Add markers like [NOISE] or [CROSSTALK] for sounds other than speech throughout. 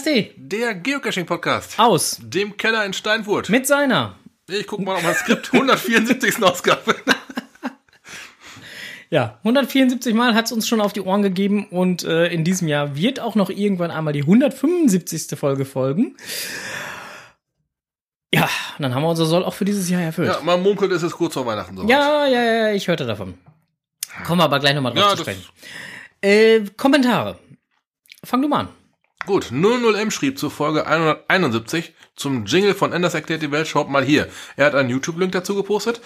Podcasty Der Geocaching-Podcast. aus Dem Keller in Steinfurt. mit seiner. Ich gucke mal auf mein Skript. 174. [LAUGHS] Ausgabe. [LAUGHS] Ja, 174 Mal hat's uns schon auf die Ohren gegeben und äh, in diesem Jahr wird auch noch irgendwann einmal die 175. Folge folgen. Ja, dann haben wir unser Soll auch für dieses Jahr erfüllt. Ja, man munkelt, es ist kurz vor Weihnachten so. Ja, ja, ja, ich hörte davon. Kommen wir aber gleich nochmal drauf Ja, zu sprechen. Äh, Kommentare. Fang du mal an. Gut, 00M schrieb zur Folge 171 zum Jingle von Enders erklärt die Welt. Schaut mal hier. Er hat einen YouTube-Link dazu gepostet.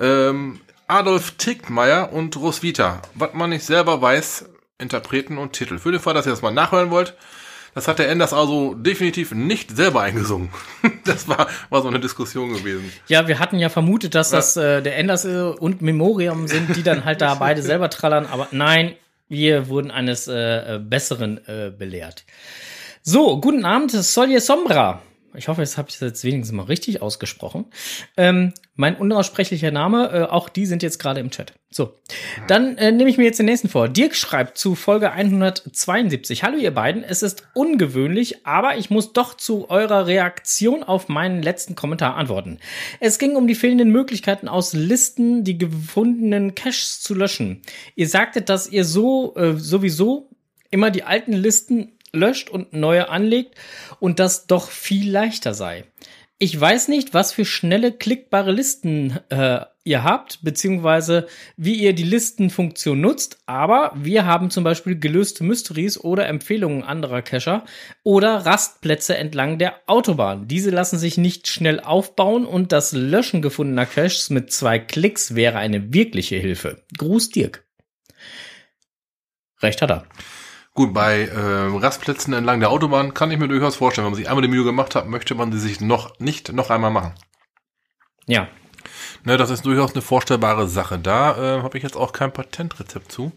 Ähm, Adolf Tickmeier und Roswitha. Was man nicht selber weiß, Interpreten und Titel. Für den Fall, dass ihr das mal nachhören wollt. Das hat der Enders also definitiv nicht selber eingesungen. [LAUGHS] Das war, war so eine Diskussion gewesen. Ja, wir hatten ja vermutet, dass das äh, der Enders äh, und Memoriam sind, die dann halt da [LAUGHS] beide selber trallern, aber nein, wir wurden eines äh, äh, Besseren äh, belehrt. So, guten Abend, Solje Sombra. Ich hoffe, jetzt habe ich das jetzt wenigstens mal richtig ausgesprochen. Ähm, mein unaussprechlicher Name, äh, auch die sind jetzt gerade im Chat. So, dann äh, nehme ich mir jetzt den nächsten vor. Dirk schreibt zu Folge 172. Hallo ihr beiden, es ist ungewöhnlich, aber ich muss doch zu eurer Reaktion auf meinen letzten Kommentar antworten. Es ging um die fehlenden Möglichkeiten aus Listen, die gefundenen Caches zu löschen. Ihr sagtet, dass ihr so äh, sowieso immer die alten Listen löscht und neue anlegt und das doch viel leichter sei. Ich weiß nicht, was für schnelle klickbare Listen äh, ihr habt, beziehungsweise wie ihr die Listenfunktion nutzt, aber wir haben zum Beispiel gelöste Mysteries oder Empfehlungen anderer Cacher oder Rastplätze entlang der Autobahn. Diese lassen sich nicht schnell aufbauen und das Löschen gefundener Caches mit zwei Klicks wäre eine wirkliche Hilfe. Gruß Dirk. Recht hat er. Gut, bei äh, Rastplätzen entlang der Autobahn kann ich mir durchaus vorstellen, wenn man sich einmal die Mühe gemacht hat, möchte man sie sich noch nicht noch einmal machen. Ja, Ne, das ist durchaus eine vorstellbare Sache. Da äh, habe ich jetzt auch kein Patentrezept zu.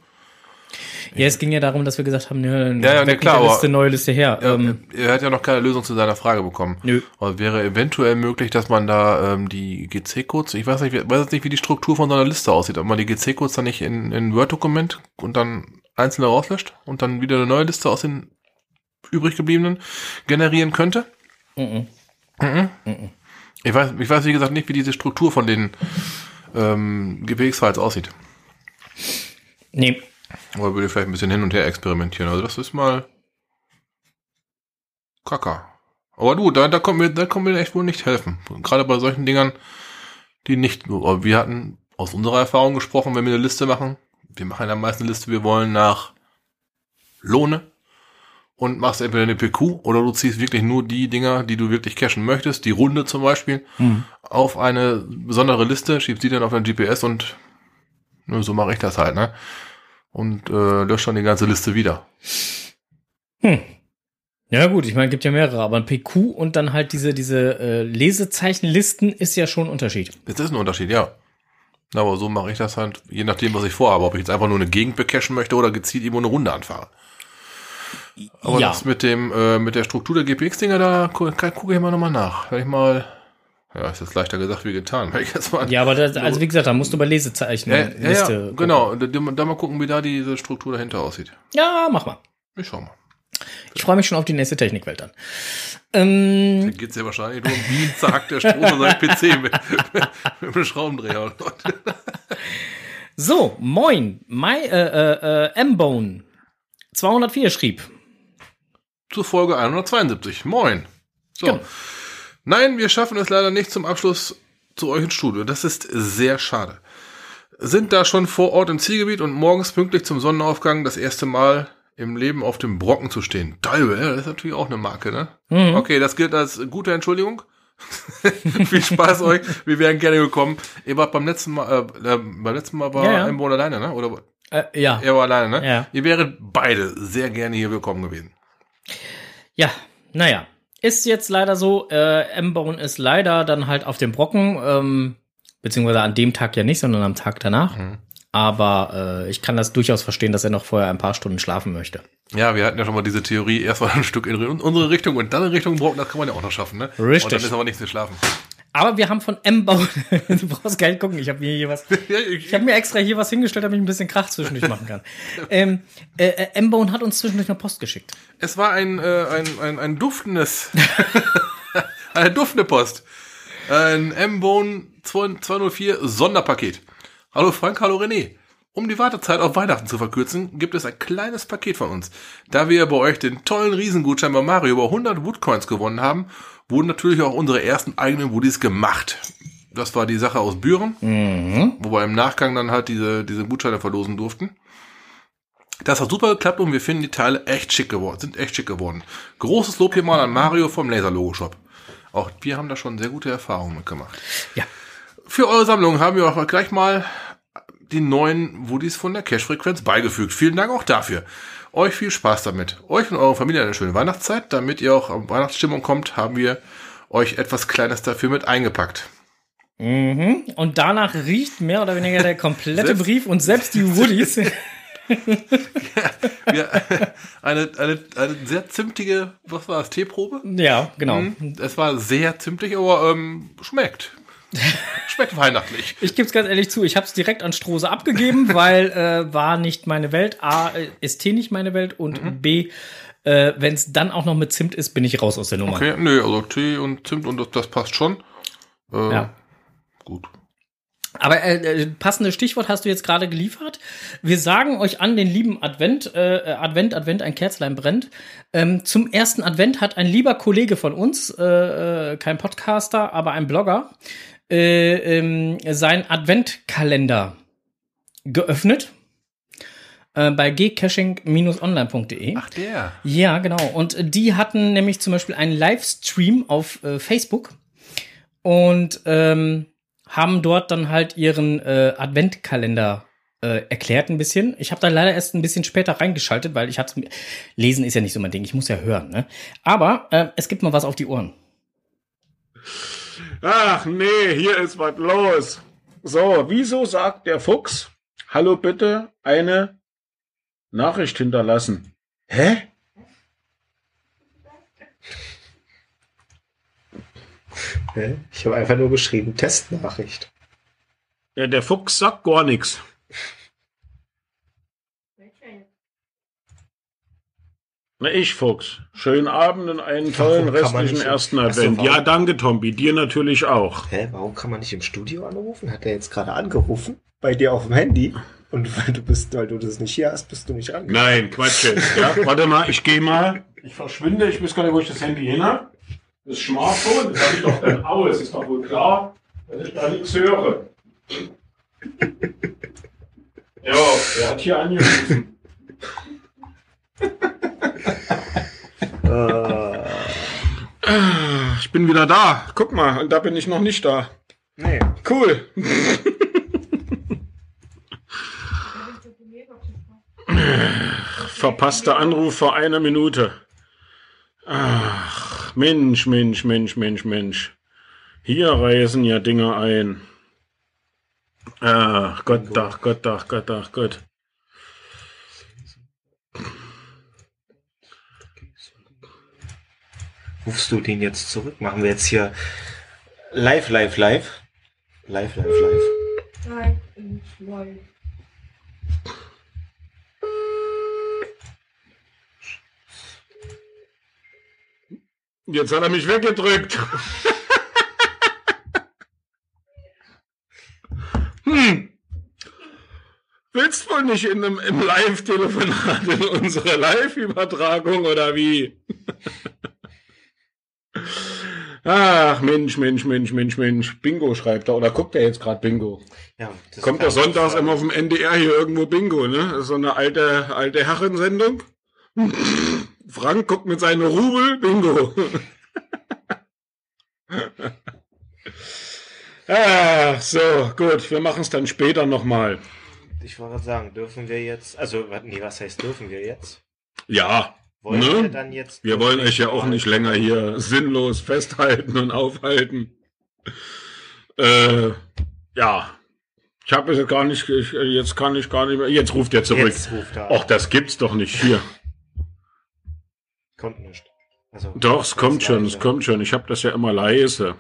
Ja, es ging ja darum, dass wir gesagt haben, ne, Ja, ja, ne, klar, Liste, neue Liste her. Ja, ähm, er hat ja noch keine Lösung zu seiner Frage bekommen. nö. Aber wäre eventuell möglich, dass man da ähm, die GC-Codes, ich weiß nicht, ich weiß jetzt nicht, wie die Struktur von so einer Liste aussieht, ob man die GC-Codes dann nicht in in Word-Dokument und dann einzelne rauslöscht und dann wieder eine neue Liste aus den übrig gebliebenen generieren könnte. Mhm. Ich weiß, ich weiß wie gesagt nicht, wie diese Struktur von den ähm, GPX-Files aussieht. Nee. Aber würde vielleicht ein bisschen hin und her experimentieren. Also das ist mal Kacker. Aber du, da, da kommt mir, da kommt mir echt wohl nicht helfen. Gerade bei solchen Dingern, die nicht, aber wir hatten aus unserer Erfahrung gesprochen, wenn wir eine Liste machen. Wir machen am meisten eine Liste, wir wollen nach Lohne und machst entweder eine PQ oder du ziehst wirklich nur die Dinger, die du wirklich cachen möchtest, die Runde zum Beispiel, Hm. auf eine besondere Liste, schiebst die dann auf dein GPS und ne, so mache ich das halt, ne? Und äh, löscht dann die ganze Liste wieder. Hm. Ja gut, ich meine, gibt ja mehrere, aber ein PQ und dann halt diese, diese äh, Lesezeichenlisten ist ja schon ein Unterschied. Das ist ein Unterschied, ja. Aber so mache ich das halt, je nachdem, was ich vorhabe. Ob ich jetzt einfach nur eine Gegend becachen möchte oder gezielt irgendwo eine Runde anfahre. Aber ja. das mit dem, äh, mit der Struktur der GPX-Dinger, da gu gucke ich mal nochmal nach. Wenn ich mal, ja, ist jetzt leichter gesagt wie getan. [LAUGHS] Wenn ich jetzt mal, Ja, aber das, also wie gesagt, da musst du bei Lesezeichen ja, ja, ja, genau. Da, da mal gucken, wie da diese Struktur dahinter aussieht. Ja, mach mal. Ich schau mal. Ich freue mich schon auf die nächste Technikwelt dann. Ähm, Da geht's ja wahrscheinlich nur um wie zagt der Strom an seinem PC mit, mit einem Schraubendreher. so, moin. My, äh, äh, äh, M-Bone 204 schrieb. Zur Folge 172. Moin. So. Ja. Nein, wir schaffen es leider nicht zum Abschluss zu euch ins Studio. Das ist sehr schade. Sind da schon vor Ort im Zielgebiet und morgens pünktlich zum Sonnenaufgang das erste Mal im Leben auf dem Brocken zu stehen. Geil, das ist natürlich auch eine Marke, ne? Mhm. Okay, das gilt als gute Entschuldigung. [LAUGHS] Viel Spaß euch. Wir wären gerne gekommen. Ihr wart beim letzten Mal, äh, äh, beim letzten Mal war Ja, ja. Embo alleine, ne? Oder Äh, ja. er war alleine, ne? Ja. Ihr wäret beide sehr gerne hier willkommen gewesen. Ja, naja. Ist jetzt leider so, äh, M-Bone ist leider dann halt auf dem Brocken, ähm, beziehungsweise an dem Tag ja nicht, sondern am Tag danach. Mhm. Aber äh, ich kann das durchaus verstehen, dass er noch vorher ein paar Stunden schlafen möchte. Ja, wir hatten ja schon mal diese Theorie, erst mal ein Stück in unsere Richtung und dann in Richtung Brocken, das kann man ja auch noch schaffen, ne? Richtig. Und dann ist aber nichts mit Schlafen. Aber wir haben von M-Bone, [LAUGHS] du brauchst gar nicht gucken, ich habe mir hier was, [LAUGHS] ich habe mir extra hier was hingestellt, damit ich ein bisschen Krach zwischendurch machen kann. [LAUGHS] ähm, äh, äh, M-Bone hat uns zwischendurch eine Post geschickt. Es war ein, äh, ein, ein, ein duftendes, eine duftende Post. Ein M-Bone 204 Sonderpaket. Hallo Frank, hallo René. Um die Wartezeit auf Weihnachten zu verkürzen, gibt es ein kleines Paket von uns. Da wir bei euch den tollen Riesengutschein bei Mario über 100 Woodcoins gewonnen haben, wurden natürlich auch unsere ersten eigenen Woodies gemacht. Das war die Sache aus Büren, mhm. wo wir im Nachgang dann halt diese, diese Gutscheine verlosen durften. Das hat super geklappt und wir finden die Teile echt schick geworden, sind echt schick geworden. Großes Lob hier mal an Mario vom Laser Logo Shop. Auch wir haben da schon sehr gute Erfahrungen mitgemacht. Ja. Für eure Sammlung haben wir auch gleich mal die neuen Woodies von der Cash-Frequenz beigefügt. Vielen Dank auch dafür. Euch viel Spaß damit. Euch und eurer Familie eine schöne Weihnachtszeit. Damit ihr auch an Weihnachtsstimmung kommt, haben wir euch etwas Kleines dafür mit eingepackt. Mhm. Und danach riecht mehr oder weniger der komplette Brief und selbst die Woodies. [LAUGHS] ja, ja, eine, eine, eine sehr zimtige, was war das, Teeprobe? Ja, genau. Mhm. Es war sehr zimtig, aber ähm, schmeckt. [LAUGHS] Schmeckt weihnachtlich. Ich gebe es ganz ehrlich zu, ich habe es direkt an Strose abgegeben, [LAUGHS] weil äh, war nicht meine Welt. A, äh, ist Tee nicht meine Welt und mhm. B, äh, wenn es dann auch noch mit Zimt ist, bin ich raus aus der Nummer. Okay, nee, also Tee und Zimt und das, das passt schon. Äh, ja. Gut. Aber äh, äh, passendes Stichwort hast du jetzt gerade geliefert. Wir sagen euch an den lieben Advent, äh, Advent, Advent, ein Kerzlein brennt. Ähm, zum ersten Advent hat ein lieber Kollege von uns, äh, äh, kein Podcaster, aber ein Blogger, äh, ähm, sein Adventkalender geöffnet äh, bei gcaching-online.de. Ach der. Ja, genau. Und die hatten nämlich zum Beispiel einen Livestream auf äh, Facebook und ähm, haben dort dann halt ihren äh, Adventkalender äh, erklärt ein bisschen. Ich habe da leider erst ein bisschen später reingeschaltet, weil ich hatte lesen ist ja nicht so mein Ding. Ich muss ja hören. Ne? Aber äh, es gibt mal was auf die Ohren. Ach nee, hier ist was los. So, wieso sagt der Fuchs, hallo bitte, eine Nachricht hinterlassen? Hä? Ich habe einfach nur geschrieben, Testnachricht. Ja, der Fuchs sagt gar nichts. Na, ich, Fuchs. Schönen Abend und einen tollen restlichen ersten Advent. So, ja, danke, Tombi. Dir natürlich auch. Hä, warum kann man nicht im Studio anrufen? Hat er jetzt gerade angerufen? Bei dir auf dem Handy? Und weil du bist, weil du das nicht hier hast, bist du nicht rangegangen. Nein, Quatsch jetzt. Ja, warte mal, ich gehe mal. Ich verschwinde, ich weiß gar nicht, wo ich das Handy hin habe. Das Smartphone, das habe ich doch dann aus. Ist doch wohl klar, dass ich da nichts höre. Ja, er hat hier angerufen. Ich bin wieder da. Guck mal, und da bin ich noch nicht da. Nee. Cool. Verpasster Anruf vor einer Minute. Ach, Mensch, Mensch, Mensch, Mensch, Mensch. Hier reisen ja Dinge ein. Ach Gott, ach Gott, ach Gott, ach Gott. Rufst du den jetzt zurück? Machen wir jetzt hier live, live, live? Live, live, live. Live, live. Jetzt hat er mich weggedrückt. [LAUGHS] hm. Willst wohl nicht in einem, im Live-Telefonat in unsere Live-Übertragung oder wie? [LAUGHS] Ach, Mensch, Mensch, Mensch, Mensch, Mensch. Bingo schreibt er. Oder guckt er jetzt gerade Bingo? Ja, Kommt doch sonntags immer auf dem NDR hier irgendwo Bingo, ne? Das ist so eine alte, alte Herrensendung. [LAUGHS] Frank guckt mit seinen Rubel, Bingo. [LAUGHS] ah, so, gut, wir machen es dann später nochmal. Ich wollte sagen, dürfen wir jetzt, also, nee, was heißt dürfen wir jetzt? Ja, wollen ne? wir dann jetzt. Wir wollen euch ja auch nicht länger hier sinnlos festhalten und aufhalten. Äh, ja. Ich habe es gar nicht, ich, jetzt kann ich gar nicht mehr. Jetzt ruft er zurück. Jetzt ruft er. Ach, das gibt's doch nicht hier. Kommt nicht. Also, Doch, es kommt schon, es kommt schon. Ich habe das ja immer leise.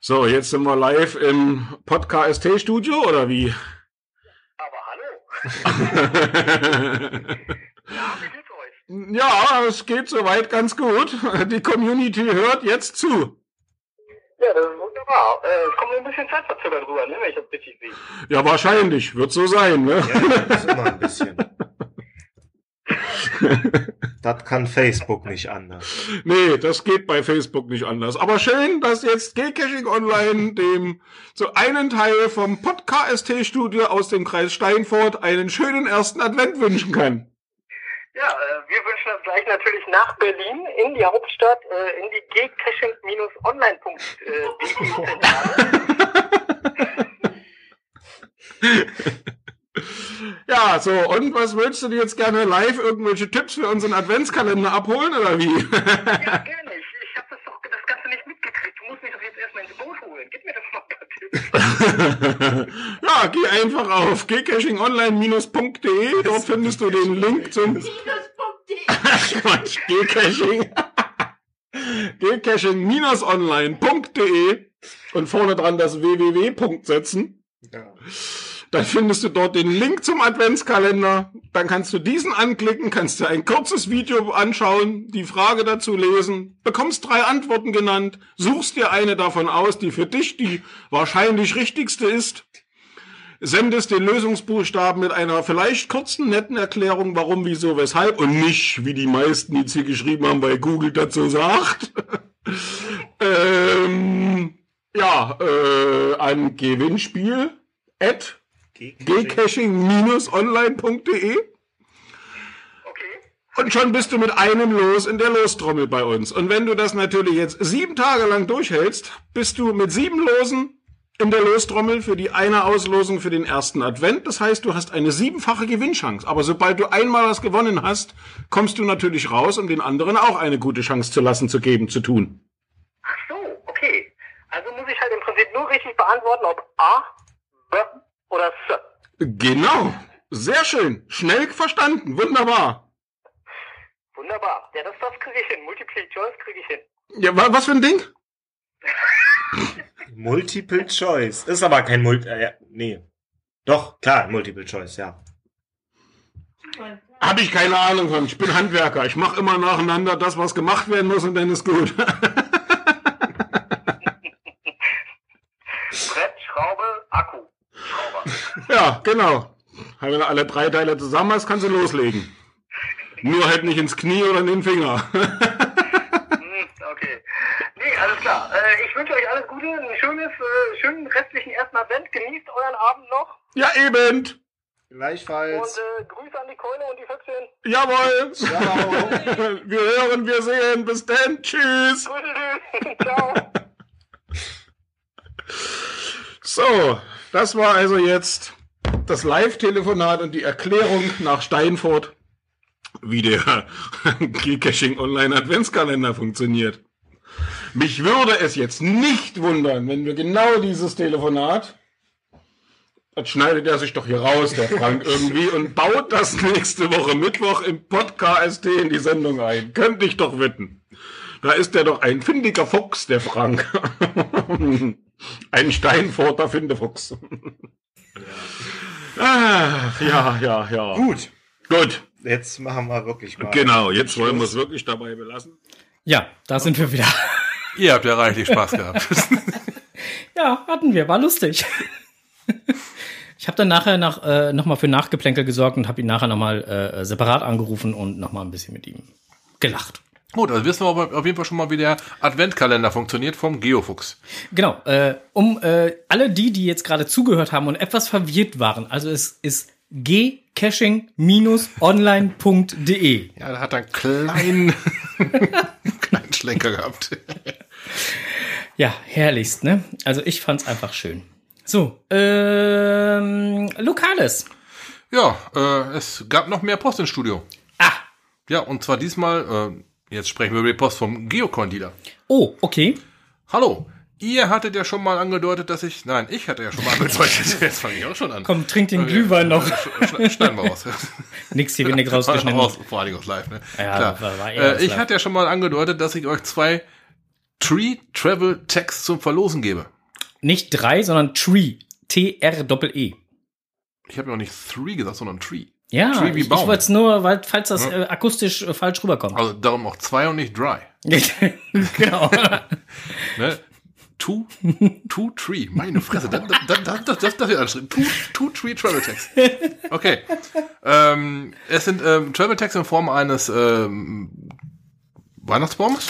So, jetzt sind wir live im Podcast Studio oder wie? Aber hallo. [LAUGHS] ja, wie geht's euch? Ja, es geht soweit ganz gut. [LAUGHS] Die Community hört jetzt zu. Ja, das ist wunderbar. Äh, es kommt ein bisschen zeitverzögert rüber, ne, wenn ich das richtig sehe. Ja, wahrscheinlich. Wird so sein, ne? Ja, das ist immer ein bisschen. [LAUGHS] das kann Facebook nicht anders. Nee, das geht bei Facebook nicht anders. Aber schön, dass jetzt Geocaching Online dem zu einen Teil vom Podcast Studio aus dem Kreis Steinfurt einen schönen ersten Advent wünschen kann. Ja, äh, wir wünschen das gleich natürlich nach Berlin, in die Hauptstadt, äh, in die gcaching-online.de. Ja, so, und was würdest du dir jetzt gerne live irgendwelche Tipps für unseren Adventskalender abholen, oder wie? ja, gerne. Ich, ich habe das, doch, das Ganze nicht mitgekriegt. Du musst mich doch jetzt erstmal holen. Gib mir doch mal ein paar Tipps. [LAUGHS] ja, geh einfach auf gcachingonline-.de. Dort findest du den Link zum... [LAUGHS] Quatsch, gcaching. [LAUGHS] gcaching-online.de und vorne dran das www. setzen. Ja. Dann findest du dort den Link zum Adventskalender. Dann kannst du diesen anklicken, kannst dir ein kurzes Video anschauen, die Frage dazu lesen, bekommst drei Antworten genannt, suchst dir eine davon aus, die für dich die wahrscheinlich richtigste ist, sendest den Lösungsbuchstaben mit einer vielleicht kurzen, netten Erklärung, warum, wieso, weshalb und nicht, wie die meisten, die es hier geschrieben haben, bei Google dazu sagt. [LAUGHS] ähm, ja, äh, ein Gewinnspiel at gcaching-online.de und schon bist du mit einem Los in der Lostrommel bei uns. Und wenn du das natürlich jetzt sieben Tage lang durchhältst, bist du mit sieben Losen in der Lostrommel für die eine Auslosung für den ersten Advent. Das heißt, du hast eine siebenfache Gewinnchance. Aber sobald du einmal was gewonnen hast, kommst du natürlich raus, um den anderen auch eine gute Chance zu lassen, zu geben, zu tun. Ach so, okay. Also muss ich halt im Prinzip nur richtig beantworten, ob A, B oder S. Genau. Sehr schön. Schnell verstanden. Wunderbar. Wunderbar. Ja, das, das kriege ich hin. Multiple Choice kriege ich hin. Ja, was für ein Ding? [LAUGHS] Multiple Choice. Ist aber kein Multi... Äh, nee. Doch, klar, Multiple Choice, ja. Habe ich keine Ahnung von. Ich bin Handwerker. Ich mache immer nacheinander das, was gemacht werden muss und dann ist gut. [LAUGHS] Ja, genau. Wenn du alle drei Teile zusammen hast, kannst du loslegen. Nur halt nicht ins Knie oder in den Finger. Hm, okay. Nee, alles klar. Äh, ich wünsche euch alles Gute, ein schönes, äh, schönen restlichen ersten Advent. Genießt euren Abend noch. Ja, eben. Gleichfalls. Und äh, Grüße an die Keule und die Füchsin. Jawohl. Ciao. [LAUGHS] wir hören, wir sehen. Bis dann. Tschüss. Grüße, [LAUGHS] Ciao. So, das war also jetzt das Live-Telefonat und die Erklärung nach Steinfurt, wie der [LAUGHS] Geocaching Online Adventskalender funktioniert. Mich würde es jetzt nicht wundern, wenn wir genau dieses Telefonat, das schneidet er sich doch hier raus, der Frank, [LAUGHS] irgendwie, und baut das nächste Woche Mittwoch im Podcast in die Sendung ein. Könnte ich doch wetten. Da ist der doch ein findiger Fuchs, der Frank. [LAUGHS] ein Steinfurter Findefuchs. Ah, ja, ja, ja. Gut. Gut. Jetzt machen wir wirklich mal. Genau, jetzt wollen wir es wirklich dabei belassen. Ja, da sind wir wieder. Ihr habt ja reichlich Spaß gehabt. [LAUGHS] ja, hatten wir, war lustig. Ich habe dann nachher nach, äh, nochmal für Nachgeplänkel gesorgt und habe ihn nachher nochmal äh, separat angerufen und nochmal ein bisschen mit ihm gelacht. Gut, also wissen wir auf jeden Fall schon mal, wie der Adventkalender funktioniert vom Geofuchs. Genau, äh, um äh, alle die, die jetzt gerade zugehört haben und etwas verwirrt waren, also es ist gcaching-online.de. Ja, da hat er einen kleinen, [LAUGHS] kleinen Schlenker gehabt. [LAUGHS] ja, herrlichst, ne? Also ich fand's einfach schön. So, ähm, Lokales. Ja, äh, es gab noch mehr Post ins Studio. Ah. Ja, und zwar diesmal, äh, Jetzt sprechen wir über die Post vom Geocoin-Dealer. Oh, okay. Hallo. Ihr hattet ja schon mal angedeutet, dass ich. Nein, ich hatte ja schon mal angedeutet. [LAUGHS] Jetzt fange ich auch schon an. Komm, trink den Glühwein noch. Schneiden wir raus. [LAUGHS] Nix hier wenig [LAUGHS] rausgeschnitten. Raus, vor allem aus live, ne? Ja, Klar. War, war äh, ich live. hatte ja schon mal angedeutet, dass ich euch zwei Tree Travel Tags zum Verlosen gebe. Nicht drei, sondern Tree. T-R-Doppel-E. Ich habe noch nicht Three gesagt, sondern Tree. Ja, ich, ich wollte es nur, weil, falls das ja. äh, akustisch äh, falsch rüberkommt. Also darum auch zwei und nicht dry. [LAUGHS] genau. [LAUGHS] ne? Two, two Tree. Meine Fresse. Das, das, das, das, das, wird anstrengend. Two, two Tree Travel Tags. Okay. Ähm, es sind ähm, Travel Tags in Form eines ähm, Weihnachtsbaums.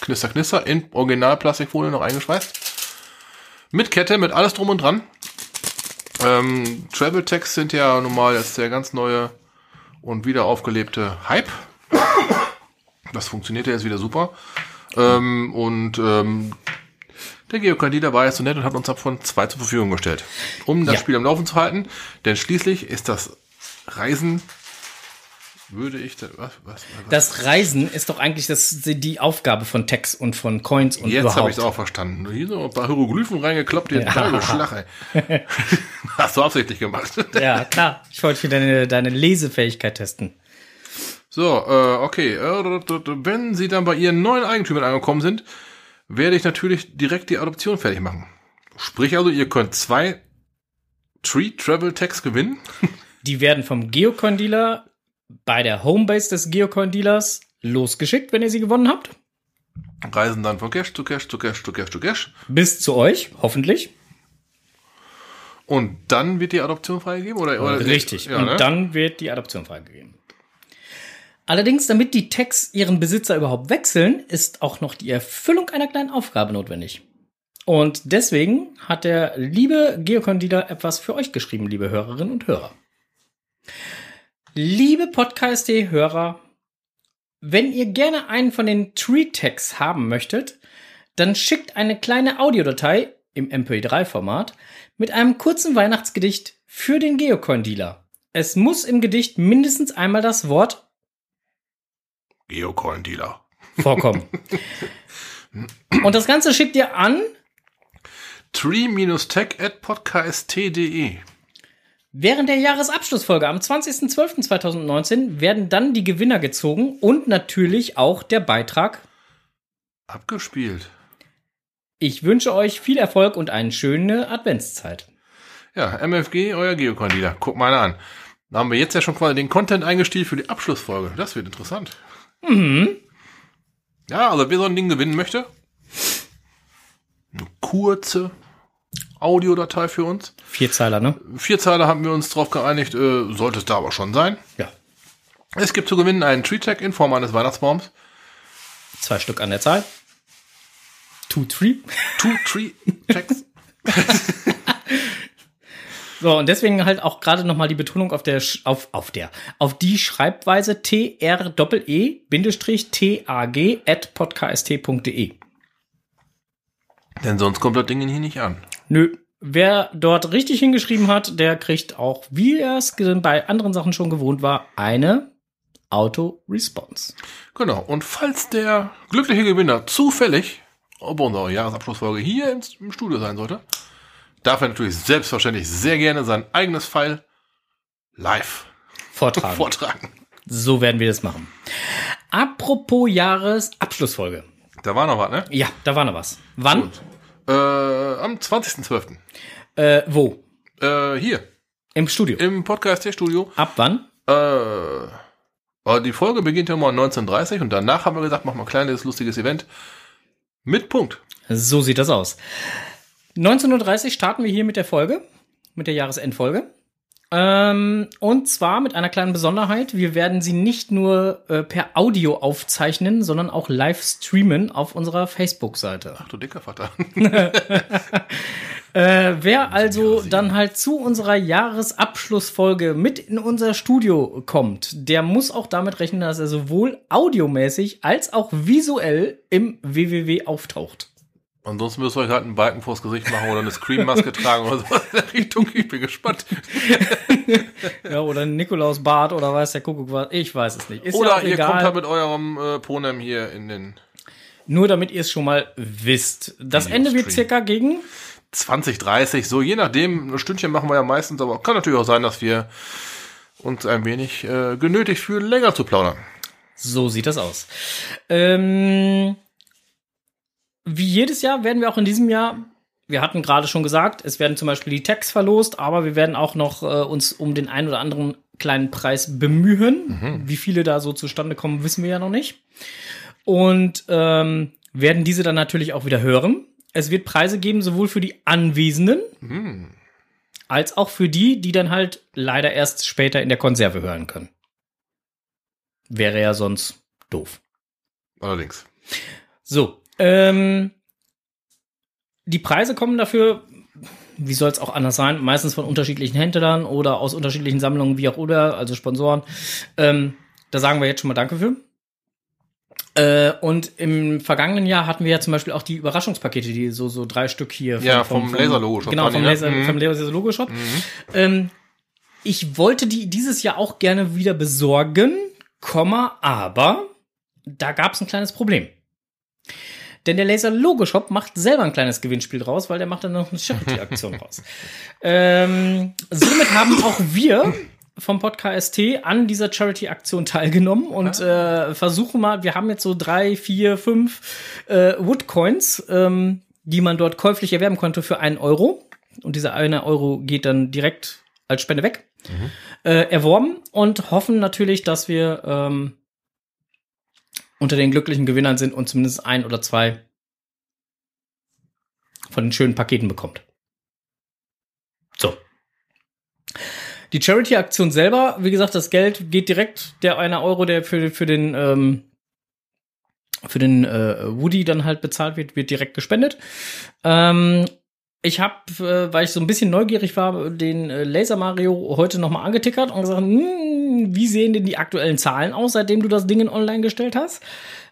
Knister, knister. In Originalplastikfolie noch eingeschweißt. Mit Kette, mit alles drum und dran. Ähm, Travel Tags sind ja normal jetzt der ganz neue und wieder aufgelebte Hype. Das funktioniert ja jetzt wieder super. Ähm, und ähm, der Geokandidat war jetzt so nett und hat uns davon zwei zur Verfügung gestellt, um das ja. Spiel am Laufen zu halten. Denn schließlich ist das Reisen würde ich da, was, was, was? Das Reisen ist doch eigentlich das, die Aufgabe von Text und von Coins und Jetzt habe ich es auch verstanden. Hier sind ein paar Hieroglyphen reingekloppt, die ja. Schlache. [LAUGHS] Hast du absichtlich gemacht. ja, klar. Ich wollte für deine, deine Lesefähigkeit testen. So, äh, okay. Äh, wenn sie dann bei ihren neuen Eigentümern angekommen sind, werde ich natürlich direkt die Adoption fertig machen. Sprich also, ihr könnt zwei Tree Travel Tags gewinnen. Die werden vom Geocoin-Dealer bei der Homebase des Geocoin-Dealers losgeschickt, wenn ihr sie gewonnen habt. Reisen dann von Cash zu Cash zu Cash zu Cash zu Cash. Bis zu euch, hoffentlich. Und dann wird die Adoption freigegeben? Oder, oder Richtig, ja, und ne? dann wird die Adoption freigegeben. Allerdings, damit die Tags ihren Besitzer überhaupt wechseln, ist auch noch die Erfüllung einer kleinen Aufgabe notwendig. Und deswegen hat der liebe Geocondiler etwas für euch geschrieben, liebe Hörerinnen und Hörer. Liebe Podcast-Hörer, wenn ihr gerne einen von den Tree-Tags haben möchtet, dann schickt eine kleine Audiodatei im MP3-Format mit einem kurzen Weihnachtsgedicht für den Geocoin-Dealer. Es muss im Gedicht mindestens einmal das Wort Geocoin-Dealer vorkommen. [LAUGHS] Und das Ganze schickt ihr an tree-tech at podcast.de. Während der Jahresabschlussfolge am 20.12.2019 werden dann die Gewinner gezogen und natürlich auch der Beitrag abgespielt. Ich wünsche euch viel Erfolg und eine schöne Adventszeit. Ja, MFG, euer Geokandidat. Guck mal an. Da haben wir jetzt ja schon quasi den Content eingestielt für die Abschlussfolge. Das wird interessant. Mhm. Ja, also wer so ein Ding gewinnen möchte, eine kurze Audiodatei für uns. Vierzeiler, ne? Vierzeiler haben wir uns drauf geeinigt, äh, sollte es da aber schon sein. Ja. Es gibt zu gewinnen einen Tree Tag in Form eines Weihnachtsbaums. Zwei Stück an der Zahl. Two Tree. Two Tree Tags. [LAUGHS] so, und deswegen halt auch gerade nochmal die Betonung auf der, auf, auf der, auf die Schreibweise t-r-e-t-a-g at podcast.de. Denn sonst kommt das Ding hier nicht an. Nö. Wer dort richtig hingeschrieben hat, der kriegt auch, wie er es bei anderen Sachen schon gewohnt war, eine Auto-Response. Genau. Und falls der glückliche Gewinner zufällig, ob unsere Jahresabschlussfolge hier im, im Studio sein sollte, darf er natürlich selbstverständlich sehr gerne sein eigenes File live vortragen. [LAUGHS] vortragen. So werden wir das machen. Apropos Jahresabschlussfolge. Da war noch was, ne? Ja, da war noch was. Wann? Gut. Äh, am 20.12. Äh, wo? Äh, hier. Im Studio. Im Podcast der Studio. Ab wann? Äh, die Folge beginnt ja mal 19.30 und danach haben wir gesagt, machen wir ein kleines, lustiges Event. Mit Punkt. So sieht das aus. 19.30 Uhr starten wir hier mit der Folge, mit der Jahresendfolge. Ähm, und zwar mit einer kleinen Besonderheit. Wir werden sie nicht nur äh, per Audio aufzeichnen, sondern auch live streamen auf unserer Facebook-Seite. Ach du dicker Vater. [LAUGHS] äh, wer also dann halt zu unserer Jahresabschlussfolge mit in unser Studio kommt, der muss auch damit rechnen, dass er sowohl audiomäßig als auch visuell im WWW auftaucht. Ansonsten müsst ihr euch halt einen Balken vors Gesicht machen oder eine Scream-Maske tragen oder so [LAUGHS] in der Richtung. Ich bin gespannt. ja, oder ein Nikolausbart oder weiß der Kuckuck was. Ich weiß es nicht. Ist oder ja ihr egal. kommt halt mit eurem äh, Ponem hier in den. Nur damit ihr es schon mal wisst. Das Ende wird circa gegen 20, 30, so je nachdem. Ein Stündchen machen wir ja meistens, aber kann natürlich auch sein, dass wir uns ein wenig äh, genötigt fühlen, länger zu plaudern. So sieht das aus. Ähm, wie jedes Jahr werden wir auch in diesem Jahr wir hatten gerade schon gesagt, es werden zum Beispiel die Tags verlost, aber wir werden auch noch äh, uns um den einen oder anderen kleinen Preis bemühen. Mhm. Wie viele da so zustande kommen, wissen wir ja noch nicht. Und ähm, werden diese dann natürlich auch wieder hören. Es wird Preise geben, sowohl für die Anwesenden mhm. als auch für die, die dann halt leider erst später in der Konserve hören können. Wäre ja sonst doof. Allerdings. So, ähm, die Preise kommen dafür, wie soll es auch anders sein, meistens von unterschiedlichen Händlern oder aus unterschiedlichen Sammlungen, wie auch oder, also Sponsoren. Ähm, da sagen wir jetzt schon mal Danke für. Äh, und im vergangenen Jahr hatten wir ja zum Beispiel auch die Überraschungspakete, die so, so drei Stück hier. Vom, ja, vom, vom Laser-Logo-Shop. Genau, vom, Laser, mhm. vom Laser-Logo-Shop. Mhm. Ähm, ich wollte die dieses Jahr auch gerne wieder besorgen, Komma, aber da gab es ein kleines Problem. Denn der Laser Logo Shop macht selber ein kleines Gewinnspiel draus, weil der macht dann noch eine Charity-Aktion [LAUGHS] raus. Ähm, somit haben auch wir vom Podcast an dieser Charity-Aktion teilgenommen und äh, versuchen mal, wir haben jetzt so drei, vier, fünf äh, Woodcoins, ähm, die man dort käuflich erwerben konnte für einen Euro. Und dieser eine Euro geht dann direkt als Spende weg. Mhm. Äh, erworben und hoffen natürlich, dass wir ähm, unter den glücklichen Gewinnern sind und zumindest ein oder zwei von den schönen Paketen bekommt. So. Die Charity-Aktion selber, wie gesagt, das Geld geht direkt, der eine Euro, der für, für den, ähm, für den äh, Woody dann halt bezahlt wird, wird direkt gespendet. Ähm, ich habe, äh, weil ich so ein bisschen neugierig war, den äh, Laser Mario heute nochmal angetickert und gesagt, hm, wie sehen denn die aktuellen Zahlen aus, seitdem du das Ding in online gestellt hast?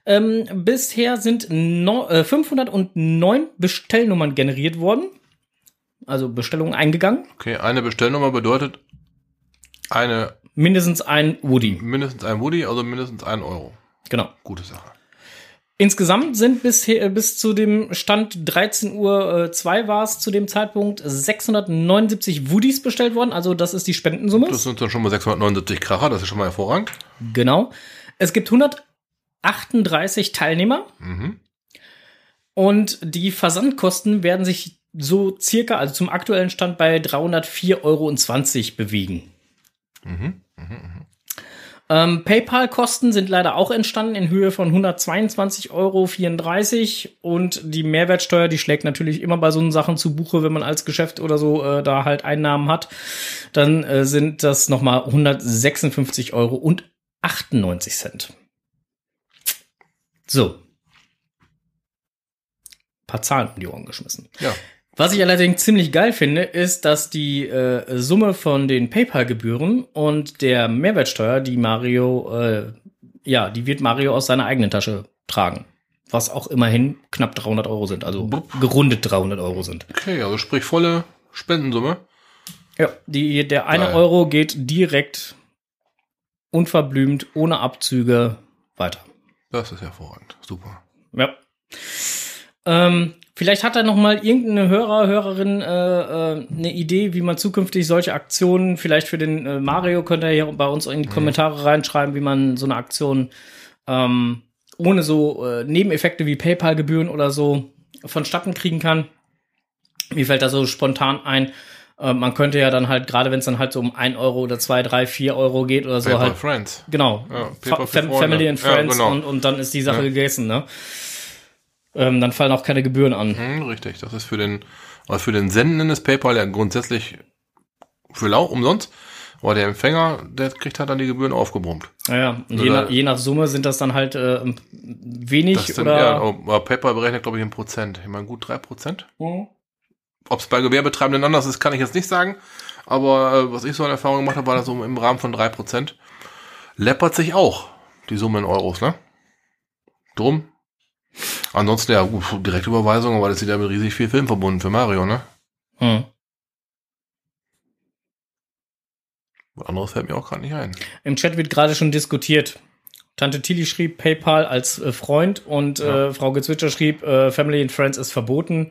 Ähm, bisher sind no, äh, 509 Bestellnummern generiert worden. Also Bestellungen eingegangen. Okay, eine Bestellnummer bedeutet eine. Mindestens ein Woody. Mindestens ein Woody, also mindestens ein Euro. Genau. Gute Sache. Insgesamt sind bisher, bis zu dem Stand 13 Uhr äh, 2 war es zu dem Zeitpunkt 679 Woodies bestellt worden. Also das ist die Spendensumme. Das sind dann schon mal 679 Kracher, das ist schon mal hervorragend. Genau. Es gibt 138 Teilnehmer. Mhm. Und die Versandkosten werden sich so circa, also zum aktuellen Stand bei 304,20 Euro bewegen. Mhm. Mhm, mh. Ähm, PayPal-Kosten sind leider auch entstanden in Höhe von 122,34 Euro und die Mehrwertsteuer, die schlägt natürlich immer bei so Sachen zu Buche, wenn man als Geschäft oder so äh, da halt Einnahmen hat. Dann äh, sind das nochmal 156 Euro und 98 Cent. So. Ein paar Zahlen um die Ohren geschmissen. Ja. Was ich allerdings ziemlich geil finde, ist, dass die äh, Summe von den PayPal-Gebühren und der Mehrwertsteuer, die Mario, äh, ja, die wird Mario aus seiner eigenen Tasche tragen. Was auch immerhin knapp 300 Euro sind, also gerundet 300 Euro sind. Okay, also sprich volle Spendensumme. Ja, die, der eine geil. Euro geht direkt unverblümt, ohne Abzüge weiter. Das ist hervorragend. Super. Ja. Ähm, Vielleicht hat da noch mal irgendeine Hörer, Hörerin äh, äh, eine Idee, wie man zukünftig solche Aktionen, vielleicht für den äh, Mario, könnt ihr hier bei uns in die. Kommentare reinschreiben, wie man so eine Aktion ähm, ohne so äh, Nebeneffekte wie PayPal-Gebühren oder so vonstatten kriegen kann. Mir fällt da so spontan ein, äh, man könnte ja dann halt, gerade wenn es dann halt so um ein Euro oder zwei, drei, vier Euro geht oder so Paper halt. Friends. Genau. Ja, Family and Friends ja, genau. und, und dann ist die Sache ja. gegessen, ne? Ähm, dann fallen auch keine Gebühren an. Hm, richtig, das ist für den, also für den Sendenden ist PayPal ja grundsätzlich für lau umsonst. Aber der Empfänger, der kriegt halt dann die Gebühren aufgebrummt. Naja, und je, nach, je nach Summe sind das dann halt äh, wenig sind, oder? Ja, aber PayPal berechnet, glaube ich, in Prozent. Ich meine, gut drei Prozent. Mhm. Ob es bei Gewerbetreibenden anders ist, kann ich jetzt nicht sagen. Aber äh, was ich so an Erfahrung gemacht habe, war das so im Rahmen von drei Prozent. Läppert sich auch die Summe in Euros, ne? Drum Ansonsten, ja, gut, Direktüberweisung, aber das ist ja mit riesig viel Film verbunden für Mario, ne? Hm. Was anderes fällt mir auch gerade nicht ein. Im Chat wird gerade schon diskutiert. Tante Tilly schrieb PayPal als äh, Freund und ja. äh, Frau Gezwitscher schrieb, äh, Family and Friends ist verboten.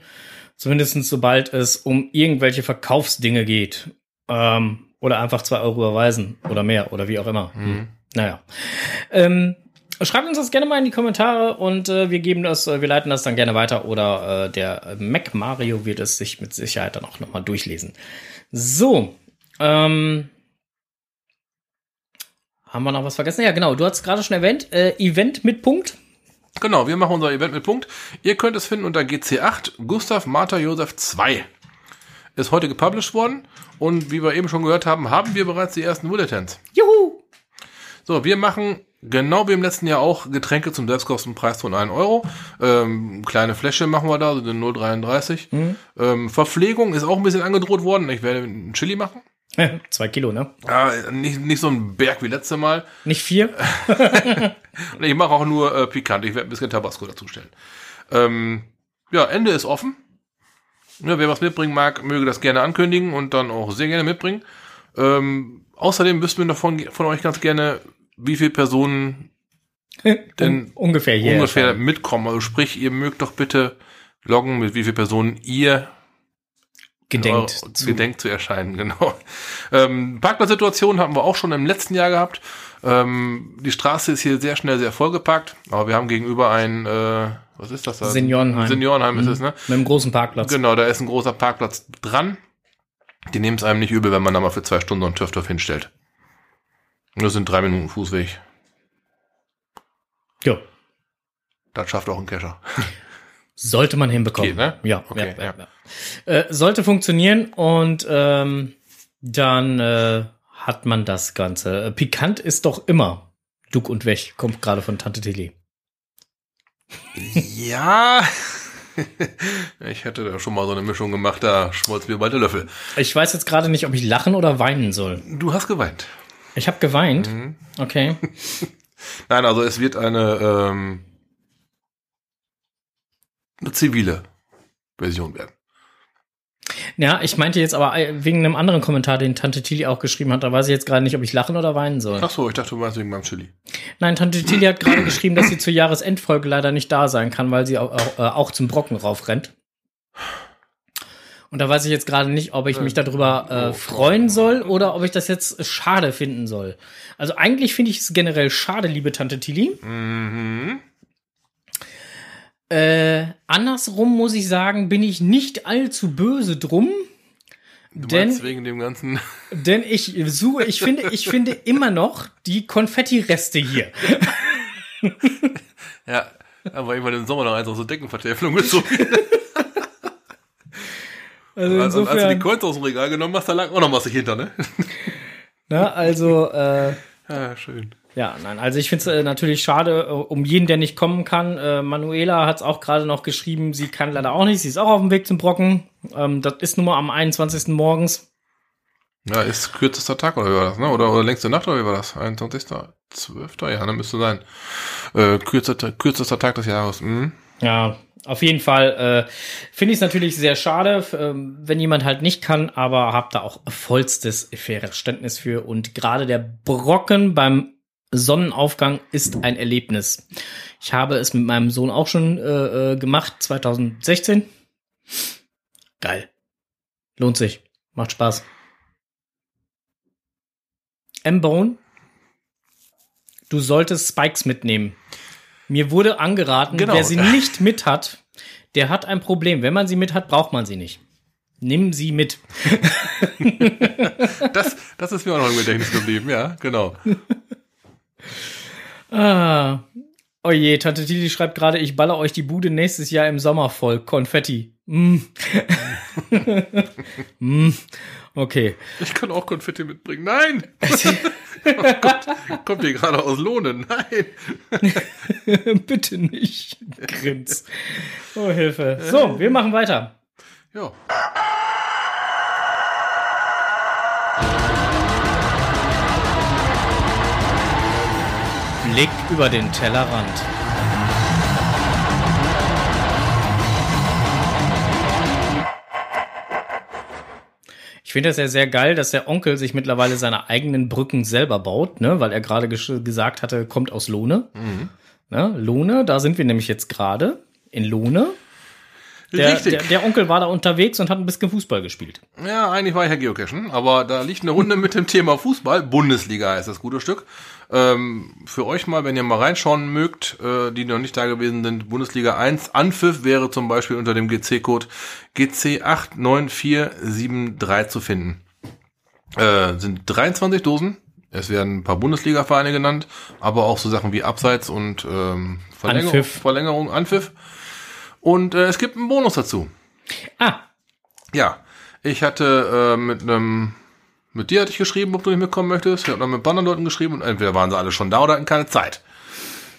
Zumindest sobald es um irgendwelche Verkaufsdinge geht. Ähm, oder einfach zwei Euro überweisen oder mehr oder wie auch immer. Mhm. Naja. Ähm, schreibt uns das gerne mal in die Kommentare und äh, wir geben das, äh, wir leiten das dann gerne weiter oder äh, der Mac Mario wird es sich mit Sicherheit dann auch nochmal durchlesen. So, ähm, haben wir noch was vergessen? Ja, genau. Du hast gerade schon erwähnt, äh, Event mit Punkt. Genau, wir machen unser Event mit Punkt. Ihr könnt es finden unter GC8 Gustav Martha Josef 2. Ist heute gepublished worden und wie wir eben schon gehört haben, haben wir bereits die ersten Bulletins. Juhu! So, wir machen genau wie im letzten Jahr auch Getränke zum Selbstkostenpreis von 1 Euro. Ähm, kleine Fläschchen machen wir da, so den 0,33. Mhm. Ähm, Verpflegung ist auch ein bisschen angedroht worden. Ich werde einen Chili machen. Zwei Kilo, ne? Ja, nicht, nicht so ein Berg wie letzte Mal. Nicht vier? [LAUGHS] Und ich mache auch nur äh, pikant. Ich werde ein bisschen Tabasco dazustellen. Ähm, ja, Ende ist offen. Ja, wer was mitbringen mag, möge das gerne ankündigen und dann auch sehr gerne mitbringen. Ähm, außerdem wüssten wir noch von, von euch ganz gerne, wie viele Personen [LAUGHS] denn ungefähr hier ungefähr mitkommen. Also sprich, ihr mögt doch bitte loggen, mit wie viele Personen ihr gedenkt, zu. gedenkt zu erscheinen, [LAUGHS] genau. Ähm, Parkplatzsituation hatten wir auch schon im letzten Jahr gehabt. Ähm, die Straße ist hier sehr schnell sehr vollgepackt, aber wir haben gegenüber ein, äh, was ist das da? Seniorenheim. Seniorenheim mhm. ist es, ne? Mit einem großen Parkplatz. Genau, da ist ein großer Parkplatz dran. Die nehmen es einem nicht übel, wenn man da mal für zwei Stunden so einen TÜV hinstellt. Das sind drei Minuten Fußweg. Ja. Das schafft auch ein Kescher. [LAUGHS] Sollte man hinbekommen. Geht, ne? Ja, okay, ja, ja. ja. Äh, sollte funktionieren und ähm, dann äh, hat man das Ganze. Äh, pikant ist doch immer Duck und Weg, kommt gerade von Tante Tilly. [LAUGHS] Ja. [LAUGHS] ich hätte da schon mal so eine Mischung gemacht, da schmolz mir bald der Löffel. Ich weiß jetzt gerade nicht, ob ich lachen oder weinen soll. Du hast geweint. Ich habe geweint. Mhm. Okay. [LAUGHS] Nein, also es wird eine ähm, eine zivile Version werden. Ja, ich meinte jetzt aber äh, wegen einem anderen Kommentar, den Tante Tilly auch geschrieben hat. Da weiß ich jetzt gerade nicht, ob ich lachen oder weinen soll. Ach so, ich dachte, du meinst wegen meinem Chili. Nein, Tante Tilly hat gerade [CLEARS THROAT] geschrieben, dass sie zur Jahresendfolge leider nicht da sein kann, weil sie auch, auch, äh, auch zum Brocken raufrennt. Und da weiß ich jetzt gerade nicht, ob ich mich darüber äh, freuen soll oder ob ich das jetzt schade finden soll. Also eigentlich finde ich es generell schade, liebe Tante Tilly. Mhm. Äh, andersrum muss ich sagen, bin ich nicht allzu böse drum. Du denn, wegen dem ganzen. [LAUGHS] Denn ich suche, ich finde, ich finde immer noch die Konfetti-Reste hier. [LAUGHS] ja, aber immer den Sommer noch einfach so Deckenvertäfelung gezogen. [LAUGHS] Also insofern, als du die Coins aus dem Regal genommen hast, da lag auch noch was hinter, ne? [LAUGHS] Na, also, äh, [LAUGHS] Ja, schön. Ja, nein, also ich finde es äh, natürlich schade äh, um jeden, der nicht kommen kann. Äh, Manuela hat es auch gerade noch geschrieben, sie kann leider auch nicht, sie ist auch auf dem Weg zum Brocken. Ähm, das ist nur mal am 21. morgens. Ja, ist kürzester Tag oder wie war das, ne? Oder, oder längste Nacht oder wie war das? 21. 12. Ja, dann müsste sein. Äh, kürzester, kürzester Tag des Jahres. Mhm. Ja, auf jeden Fall äh, finde ich es natürlich sehr schade, äh, wenn jemand halt nicht kann, aber habe da auch vollstes Verständnis für. Und gerade der Brocken beim Sonnenaufgang ist ein Erlebnis. Ich habe es mit meinem Sohn auch schon äh, äh gemacht, 2016. Geil. Lohnt sich. Macht Spaß. M-Bone, du solltest Spikes mitnehmen. Mir wurde angeraten, genau. wer sie nicht mit hat, der hat ein Problem. Wenn man sie mit hat, braucht man sie nicht. Nimm sie mit. [LAUGHS] das, das ist mir auch noch im Gedächtnis geblieben, ja, genau. Ah. Oh je, Tante Tili schreibt gerade, ich baller euch die Bude nächstes Jahr im Sommer voll. Konfetti. Mm. [LAUGHS] mm. Okay. Ich kann auch Konfetti mitbringen. Nein! [LAUGHS] oh Gott, kommt ihr gerade aus Lohnen? Nein! [LAUGHS] Bitte nicht. Grins. Oh, Hilfe. So, wir machen weiter. Ja. Blick über den Tellerrand. Ich finde das ja sehr geil, dass der Onkel sich mittlerweile seine eigenen Brücken selber baut, ne? weil er gerade gesagt hatte, kommt aus Lohne. Mhm. Ne? Lohne, da sind wir nämlich jetzt gerade in Lohne. Der, Richtig. Der, der, Onkel war da unterwegs und hat ein bisschen Fußball gespielt. Ja, eigentlich war ich ja Geocachen, aber da liegt eine Runde mit dem Thema Fußball. Bundesliga heißt das gute Stück. Ähm, für euch mal, wenn ihr mal reinschauen mögt, äh, die noch nicht da gewesen sind, Bundesliga 1, Anpfiff wäre zum Beispiel unter dem GC-Code GC89473 zu finden. Äh, sind 23 Dosen. Es werden ein paar Bundesliga-Vereine genannt, aber auch so Sachen wie Abseits und ähm, Verlängerung, Anpfiff. Verlängerung, Anpfiff. Und äh, es gibt einen Bonus dazu. Ah. Ja, ich hatte äh, mit einem, mit dir hatte ich geschrieben, ob du nicht mitkommen möchtest. Ich habe noch mit ein Leuten geschrieben und entweder waren sie alle schon da oder hatten keine Zeit.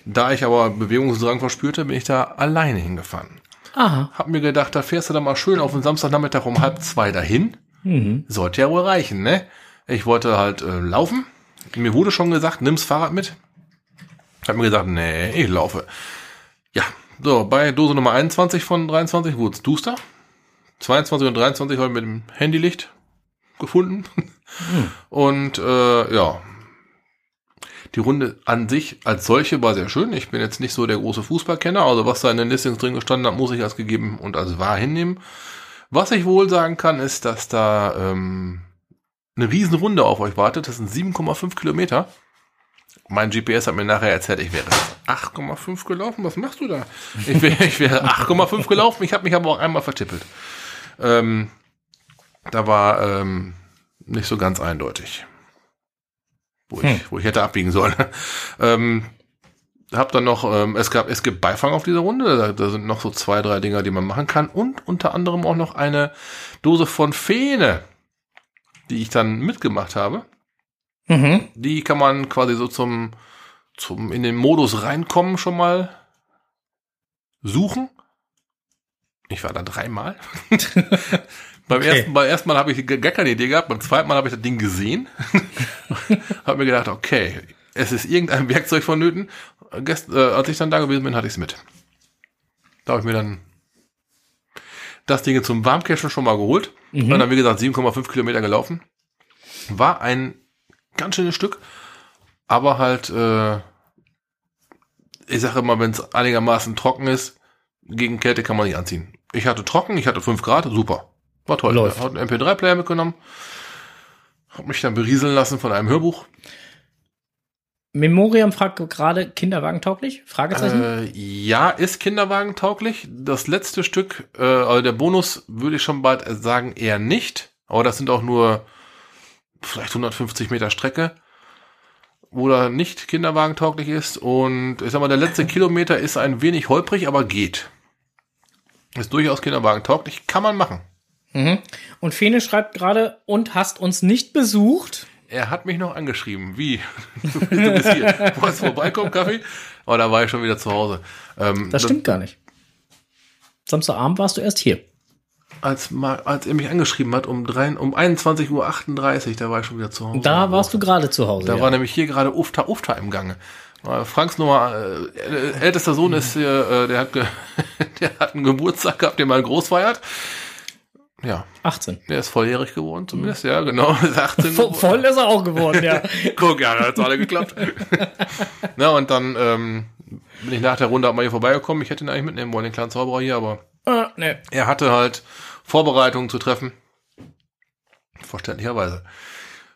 Da ich aber Bewegungsdrang verspürte, bin ich da alleine hingefahren. Aha. Hab mir gedacht, da fährst du dann mal schön auf den Samstagnachmittag um halb zwei dahin. Mhm. Sollte ja wohl reichen, ne? Ich wollte halt äh, laufen. Mir wurde schon gesagt, nimm's Fahrrad mit. Hab mir gesagt, nee, ich laufe. Ja, so, bei Dose Nummer 21 von 23 wurde es duster. 22 und 23 habe ich mit dem Handylicht gefunden. [LAUGHS] Hm. Und äh, ja, die Runde an sich als solche war sehr schön. Ich bin jetzt nicht so der große Fußballkenner, also was da in den Listings drin gestanden hat, muss ich als gegeben und als wahr hinnehmen. Was ich wohl sagen kann, ist, dass da ähm, eine Riesenrunde auf euch wartet. Das sind 7,5 Kilometer. Mein GPS hat mir nachher erzählt, ich wäre 8,5 gelaufen. Was machst du da? Ich wäre, ich wäre 8,5 gelaufen. Ich habe mich aber auch einmal vertippelt. Ähm, da war ähm, nicht so ganz eindeutig, wo ich, hm. wo ich hätte abbiegen sollen. [LAUGHS] ähm, hab dann noch, ähm, es gab, es gibt Beifang auf dieser Runde. Da, da sind noch so zwei, drei Dinger, die man machen kann und unter anderem auch noch eine Dose von Fähne, die ich dann mitgemacht habe. Mhm. Die kann man quasi so zum, zum in den Modus reinkommen schon mal suchen. Ich war da dreimal. [LAUGHS] [LAUGHS] beim, okay. ersten, beim ersten Mal habe ich gar keine Idee gehabt, beim zweiten Mal habe ich das Ding gesehen. [LAUGHS] habe mir gedacht, okay, es ist irgendein Werkzeug vonnöten. Gest, äh, als ich dann da gewesen bin, hatte ich es mit. Da habe ich mir dann das Ding zum Warmcashen schon mal geholt. Mhm. Und dann, wie gesagt, 7,5 Kilometer gelaufen. War ein ganz schönes Stück. Aber halt, äh, ich sage immer, wenn es einigermaßen trocken ist, gegen Kälte kann man nicht anziehen. Ich hatte trocken, ich hatte 5 Grad, super. War toll. Läuft. Hat einen MP3-Player mitgenommen. Hab mich dann berieseln lassen von einem Hörbuch. Memoriam fragt gerade Kinderwagentauglich? Fragezeichen? Äh, ja, ist Kinderwagentauglich. Das letzte Stück, äh, also der Bonus würde ich schon bald sagen, eher nicht. Aber das sind auch nur vielleicht 150 Meter Strecke, wo da nicht kinderwagentauglich ist. Und ich sag mal, der letzte [LAUGHS] Kilometer ist ein wenig holprig, aber geht. Ist durchaus kinderwagentauglich, kann man machen. Mhm. Und Fene schreibt gerade, und hast uns nicht besucht? Er hat mich noch angeschrieben. Wie? [LAUGHS] du bist hier. Wolltest vorbeikommen, Kaffee? Aber oh, da war ich schon wieder zu Hause. Ähm, das stimmt das, gar nicht. Samstagabend warst du erst hier als, mal, als er mich angeschrieben hat, um, drei, um 21.38 Uhr, da war ich schon wieder zu Hause. Da warst du gerade zu Hause. Da ja. war nämlich hier gerade Ufta Ufta im Gange. Franks Nummer, äh, ältester Sohn ist hier, äh, der hat, [LAUGHS] der hat einen Geburtstag gehabt, den man groß feiert. Ja. 18. Der ist volljährig geworden, zumindest, ja, genau. [LAUGHS] Ist 18 voll, voll ist er auch geworden, ja. [LAUGHS] Guck, ja, da hat's alle geklappt. [LAUGHS] Na, und dann ähm, bin ich nach der Runde mal hier vorbeigekommen. Ich hätte ihn eigentlich mitnehmen wollen, den kleinen Zauberer hier, aber Ah, nee. Er hatte halt Vorbereitungen zu treffen. Verständlicherweise.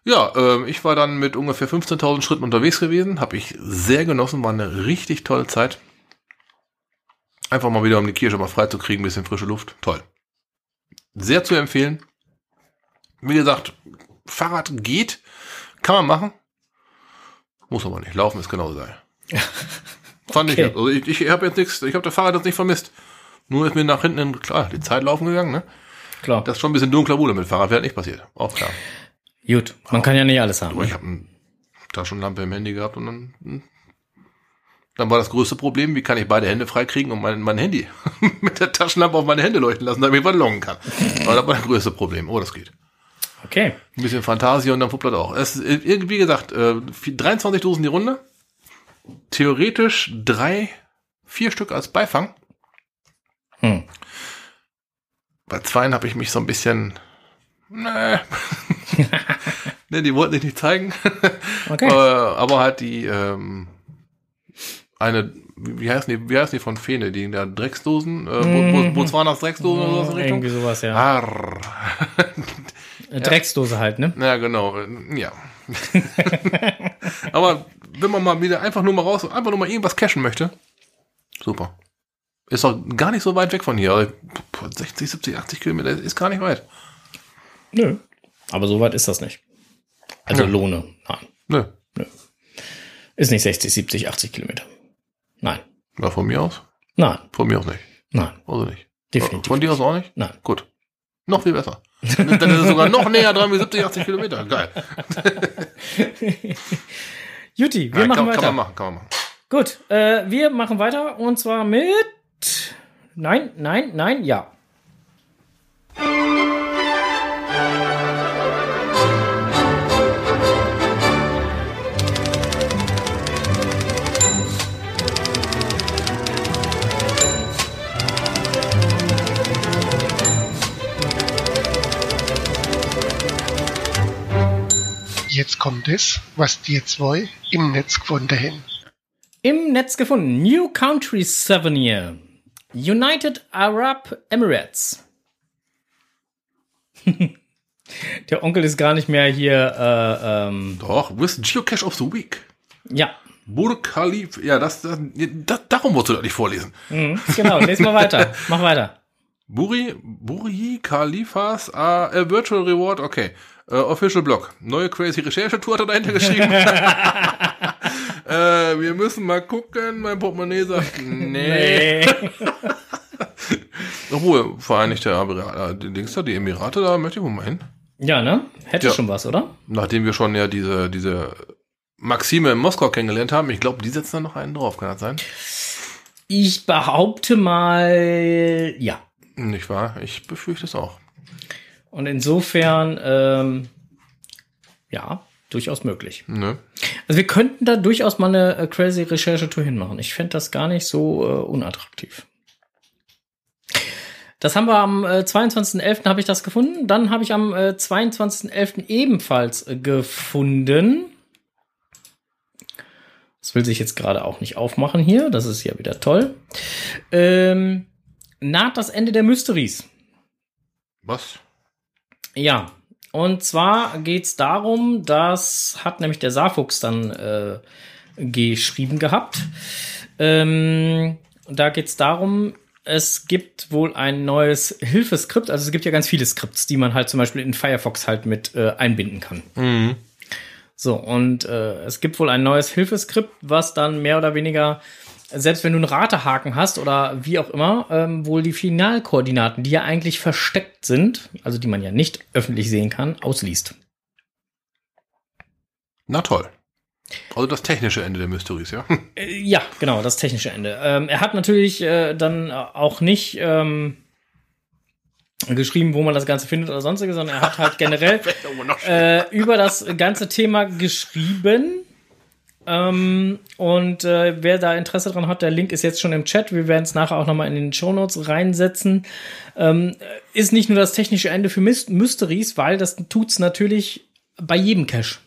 Ja, äh, ich war dann mit ungefähr 15.000 Schritten unterwegs gewesen. Habe ich sehr genossen, war eine richtig tolle Zeit. Einfach mal wieder, um die Kirche mal frei zu kriegen, ein bisschen frische Luft. Toll. Sehr zu empfehlen. Wie gesagt, Fahrrad geht, kann man machen. Muss aber nicht. Laufen ist genauso geil. [LAUGHS] Fand okay. ich. Also ich, ich habe jetzt nichts, ich habe das Fahrrad jetzt nicht vermisst. Nur ist mir nach hinten, klar, die Zeit laufen gegangen, ne? Klar. Das ist schon ein bisschen dunkler wurde mit Fahrrad, wäre nicht passiert. Auch klar. Gut, man oh. kann ja nicht alles haben. Aber ich habe eine Taschenlampe im Handy gehabt und dann, hm. Dann war das größte Problem, wie kann ich beide Hände freikriegen und mein, mein Handy [LAUGHS] mit der Taschenlampe auf meine Hände leuchten lassen, damit ich ballongen kann. Aber das war das größte Problem. Oh, das geht. Okay. Ein bisschen Fantasie und dann puppert auch. Es ist, wie gesagt, 23 äh, Dosen die Runde. Theoretisch drei, vier Stück als Beifang. Hm. Bei zweien habe ich mich so ein bisschen. Nee. [LAUGHS] nee, die wollten sich nicht zeigen. Okay. äh, aber halt die ähm, eine wie heißen die, wie heißen die von Fene, die in der Drecksdosen, äh, mhm. Botswanas Drecksdosen oder so in Richtung? Irgendwie sowas, ja. Arr. Drecksdose halt, ne? Ja, genau, ja. Aber wenn man mal wieder einfach nur mal raus, einfach nur mal irgendwas cashen möchte, super. Ist doch gar nicht so weit weg von hier. 60, 70, 80 Kilometer ist gar nicht weit. Nö. Aber so weit ist das nicht. Also Nö. Lohne, nein. Nö. Nö. Ist nicht 60, 70, 80 Kilometer. Nein. Ja, von mir aus? Nein. Von mir aus nicht. Nein. Also nicht. Definitiv. Von dir aus auch nicht? Nein. Gut. Noch viel besser. Dann ist es sogar noch näher dran wie 70, 80 Kilometer. Geil. [LAUGHS] Juti, wir ja, machen kann, weiter. Kann man machen, kann man machen. Gut, äh, wir machen weiter und zwar mit. Nein, nein, nein, ja. Jetzt kommt es, was die zwei im Netz gefunden haben. Im Netz gefunden. New Country Souvenir. United Arab Emirates. [LAUGHS] Der Onkel ist gar nicht mehr hier. Äh, ähm Doch, with Geocache of the Week. Ja. Burj Khalifa. Ja, das, das, das, darum musst du das nicht vorlesen. Mhm, genau, lesen wir weiter. [LAUGHS] Mach weiter. Buri, Buri Khalifas a, a Virtual Reward, okay. Uh, Official Blog. Neue crazy Recherchetour hat er dahinter geschrieben. [LAUGHS] [LAUGHS] äh, wir müssen mal gucken. Mein Portemonnaie sagt, [LAUGHS] nee. nee. Obwohl, Vereinigte Emirate, die Dings da, die Emirate, da möchte ich wohl mal hin. Ja, ne? Hätte ja. schon was, oder? Nachdem wir schon ja diese, diese Maxime in Moskau kennengelernt haben, ich glaube, die setzen da noch einen drauf, kann das sein? Ich behaupte mal, ja. Nicht wahr? Ich befürchte es auch. Und insofern, ähm, ja, durchaus möglich. Ne. Also wir könnten da durchaus mal eine äh, crazy Recherchetour hinmachen. Ich fände das gar nicht so äh, unattraktiv. Das haben wir am äh, 22.11. habe ich das gefunden. Dann habe ich am äh, 22.11. ebenfalls äh, gefunden. Das will sich jetzt gerade auch nicht aufmachen hier. Das ist ja wieder toll. Ähm, naht das Ende der Mysteries. Was? Ja, und zwar geht's darum, das hat nämlich der Saarfuchs dann äh, geschrieben gehabt. Ähm, da geht's darum, es gibt wohl ein neues Hilfeskript. Also es gibt ja ganz viele Skripts, die man halt zum Beispiel in Firefox halt mit äh, einbinden kann. Mhm. So, und äh, es gibt wohl ein neues Hilfeskript, was dann mehr oder weniger selbst wenn du einen Ratehaken hast oder wie auch immer, ähm, wohl die Finalkoordinaten, die ja eigentlich versteckt sind, also die man ja nicht öffentlich sehen kann, ausliest. Na toll. Also das technische Ende der Mysteries, ja? [LAUGHS] Äh, ja, genau, das technische Ende. Ähm, er hat natürlich äh, dann auch nicht ähm, geschrieben, wo man das Ganze findet oder sonstiges, sondern er hat halt generell [LAUGHS] äh, über das ganze Thema geschrieben ähm, und äh, wer da Interesse dran hat, der Link ist jetzt schon im Chat. Wir werden es nachher auch nochmal in den Show Notes reinsetzen. Ähm, ist nicht nur das technische Ende für Myst Mysteries, weil das tut's natürlich bei jedem Cache.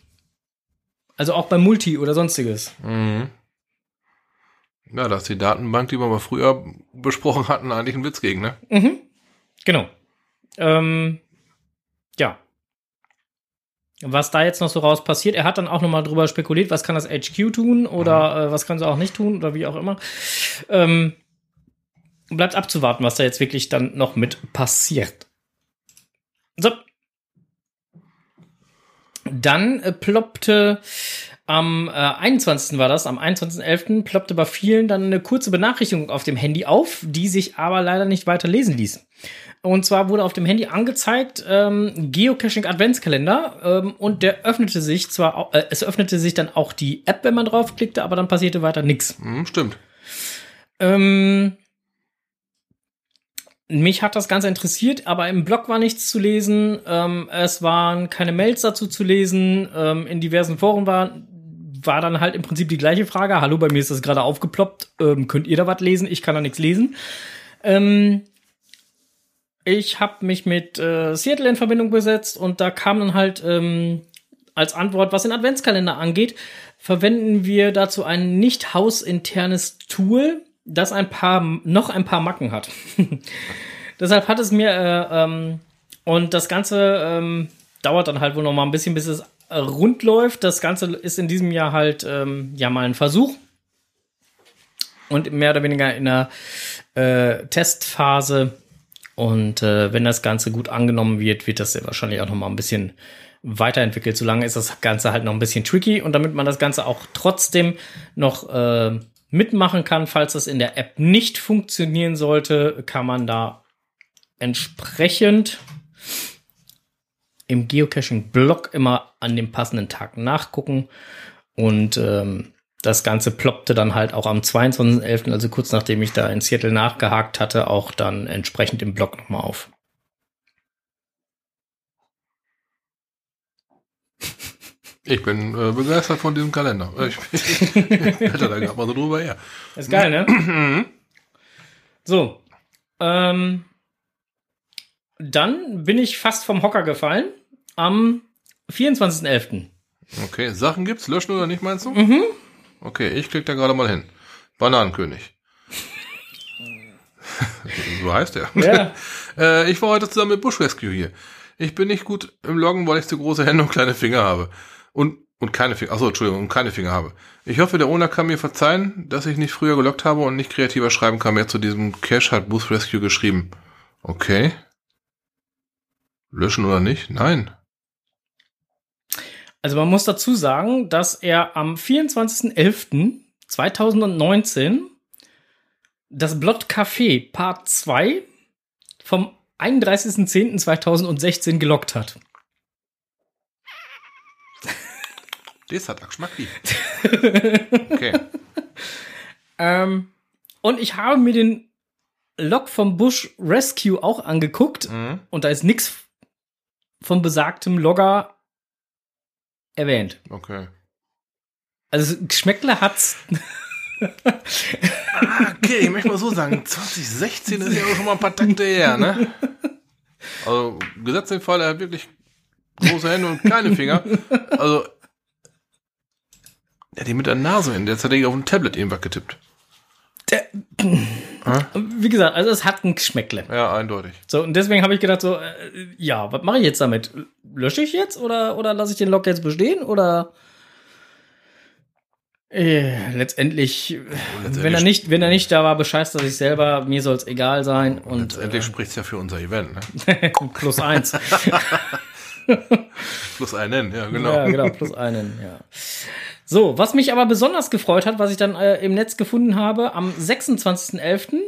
Also auch bei Multi oder sonstiges. Mhm. Ja, da ist die Datenbank, die wir mal früher besprochen hatten, eigentlich ein Witz gegen, ne? Mhm. Genau. Ähm, ja was da jetzt noch so raus passiert. Er hat dann auch nochmal drüber spekuliert, was kann das HQ tun oder mhm. äh, was kann sie auch nicht tun oder wie auch immer. Ähm, bleibt abzuwarten, was da jetzt wirklich dann noch mit passiert. So. Dann äh, ploppte am äh, 21. war das, am 21.11. ploppte bei vielen dann eine kurze Benachrichtigung auf dem Handy auf, die sich aber leider nicht weiter lesen ließ. Und zwar wurde auf dem Handy angezeigt ähm, Geocaching Adventskalender ähm, und der öffnete sich zwar, äh, es öffnete sich dann auch die App, wenn man draufklickte, aber dann passierte weiter nichts. Mhm, stimmt. Ähm, mich hat das Ganze interessiert, aber im Blog war nichts zu lesen. Ähm, es waren keine Mails dazu zu lesen. Ähm, in diversen Foren war, war dann halt im Prinzip die gleiche Frage. Hallo, bei mir ist das gerade aufgeploppt. Ähm, könnt ihr da was lesen? Ich kann da nichts lesen. Ähm, ich habe mich mit äh, Seattle in Verbindung gesetzt und da kam dann halt ähm, als Antwort, was den Adventskalender angeht, verwenden wir dazu ein nicht hausinternes Tool, das ein paar, noch ein paar Macken hat. [LAUGHS] Deshalb hat es mir, äh, ähm, und das Ganze ähm, dauert dann halt wohl noch mal ein bisschen, bis es rund läuft. Das Ganze ist in diesem Jahr halt, ähm, ja, mal ein Versuch. Und mehr oder weniger in der äh, Testphase. Und äh, wenn das Ganze gut angenommen wird, wird das ja wahrscheinlich auch noch mal ein bisschen weiterentwickelt. Solange ist das Ganze halt noch ein bisschen tricky. Und damit man das Ganze auch trotzdem noch äh, mitmachen kann, falls das in der App nicht funktionieren sollte, kann man da entsprechend im Geocaching-Blog immer an dem passenden Tag nachgucken. Und ähm, das Ganze ploppte dann halt auch am 22.11., also kurz nachdem ich da in Seattle nachgehakt hatte, auch dann entsprechend im Blog nochmal auf. Ich bin äh, begeistert von diesem Kalender. [LAUGHS] Ich, ich, ich hätte da gerade mal so drüber her. Ist geil, ne? Mhm. so. Ähm, dann bin ich fast vom Hocker gefallen am 24.11. Okay, Sachen gibt's, löschen oder nicht, meinst du? Mhm. Okay, ich klicke da gerade mal hin. Bananenkönig. [LAUGHS] so heißt er. Ja. [LAUGHS] äh, ich war heute zusammen mit Bush Rescue hier. Ich bin nicht gut im Loggen, weil ich zu große Hände und kleine Finger habe. Und, und keine Finger, achso, Entschuldigung, und keine Finger habe. Ich hoffe, der Owner kann mir verzeihen, dass ich nicht früher gelockt habe und nicht kreativer schreiben kann. Mehr zu diesem Cache hat Bush Rescue geschrieben. Okay. Löschen oder nicht? Nein. Also man muss dazu sagen, dass er am 24.11.2019 das Blot Café Part 2 vom 31.10.2016 gelockt hat. Das hat Geschmack. [LAUGHS] okay. ähm, und ich habe mir den Log vom Bush Rescue auch angeguckt mhm. und da ist nichts vom besagtem Logger erwähnt. Okay. Also Geschmäckle hat's. ah, okay, ich möchte mal so sagen, 2016 ist ja auch schon mal ein paar Takte her, ne? Also, gesetzt den Fall, er hat wirklich große Hände und kleine Finger. Also, er hat die mit der Nase in, der hat er auf dem Tablet irgendwas getippt. Der, wie gesagt, also es hat ein Geschmäckle. Ja, eindeutig. So, und deswegen habe ich gedacht, so, äh, ja, was mache ich jetzt damit? Lösche ich jetzt oder, oder lasse ich den Log jetzt bestehen oder äh, letztendlich, letztendlich, wenn er nicht, wenn er nicht da war, bescheißt er sich selber, mir soll es egal sein. Und, letztendlich äh, spricht es ja für unser Event, ne? [LAUGHS] plus eins. [LAUGHS] plus einen, ja, genau. Ja, genau, plus einen, ja. So, was mich aber besonders gefreut hat, was ich dann äh, im Netz gefunden habe, am 26.11.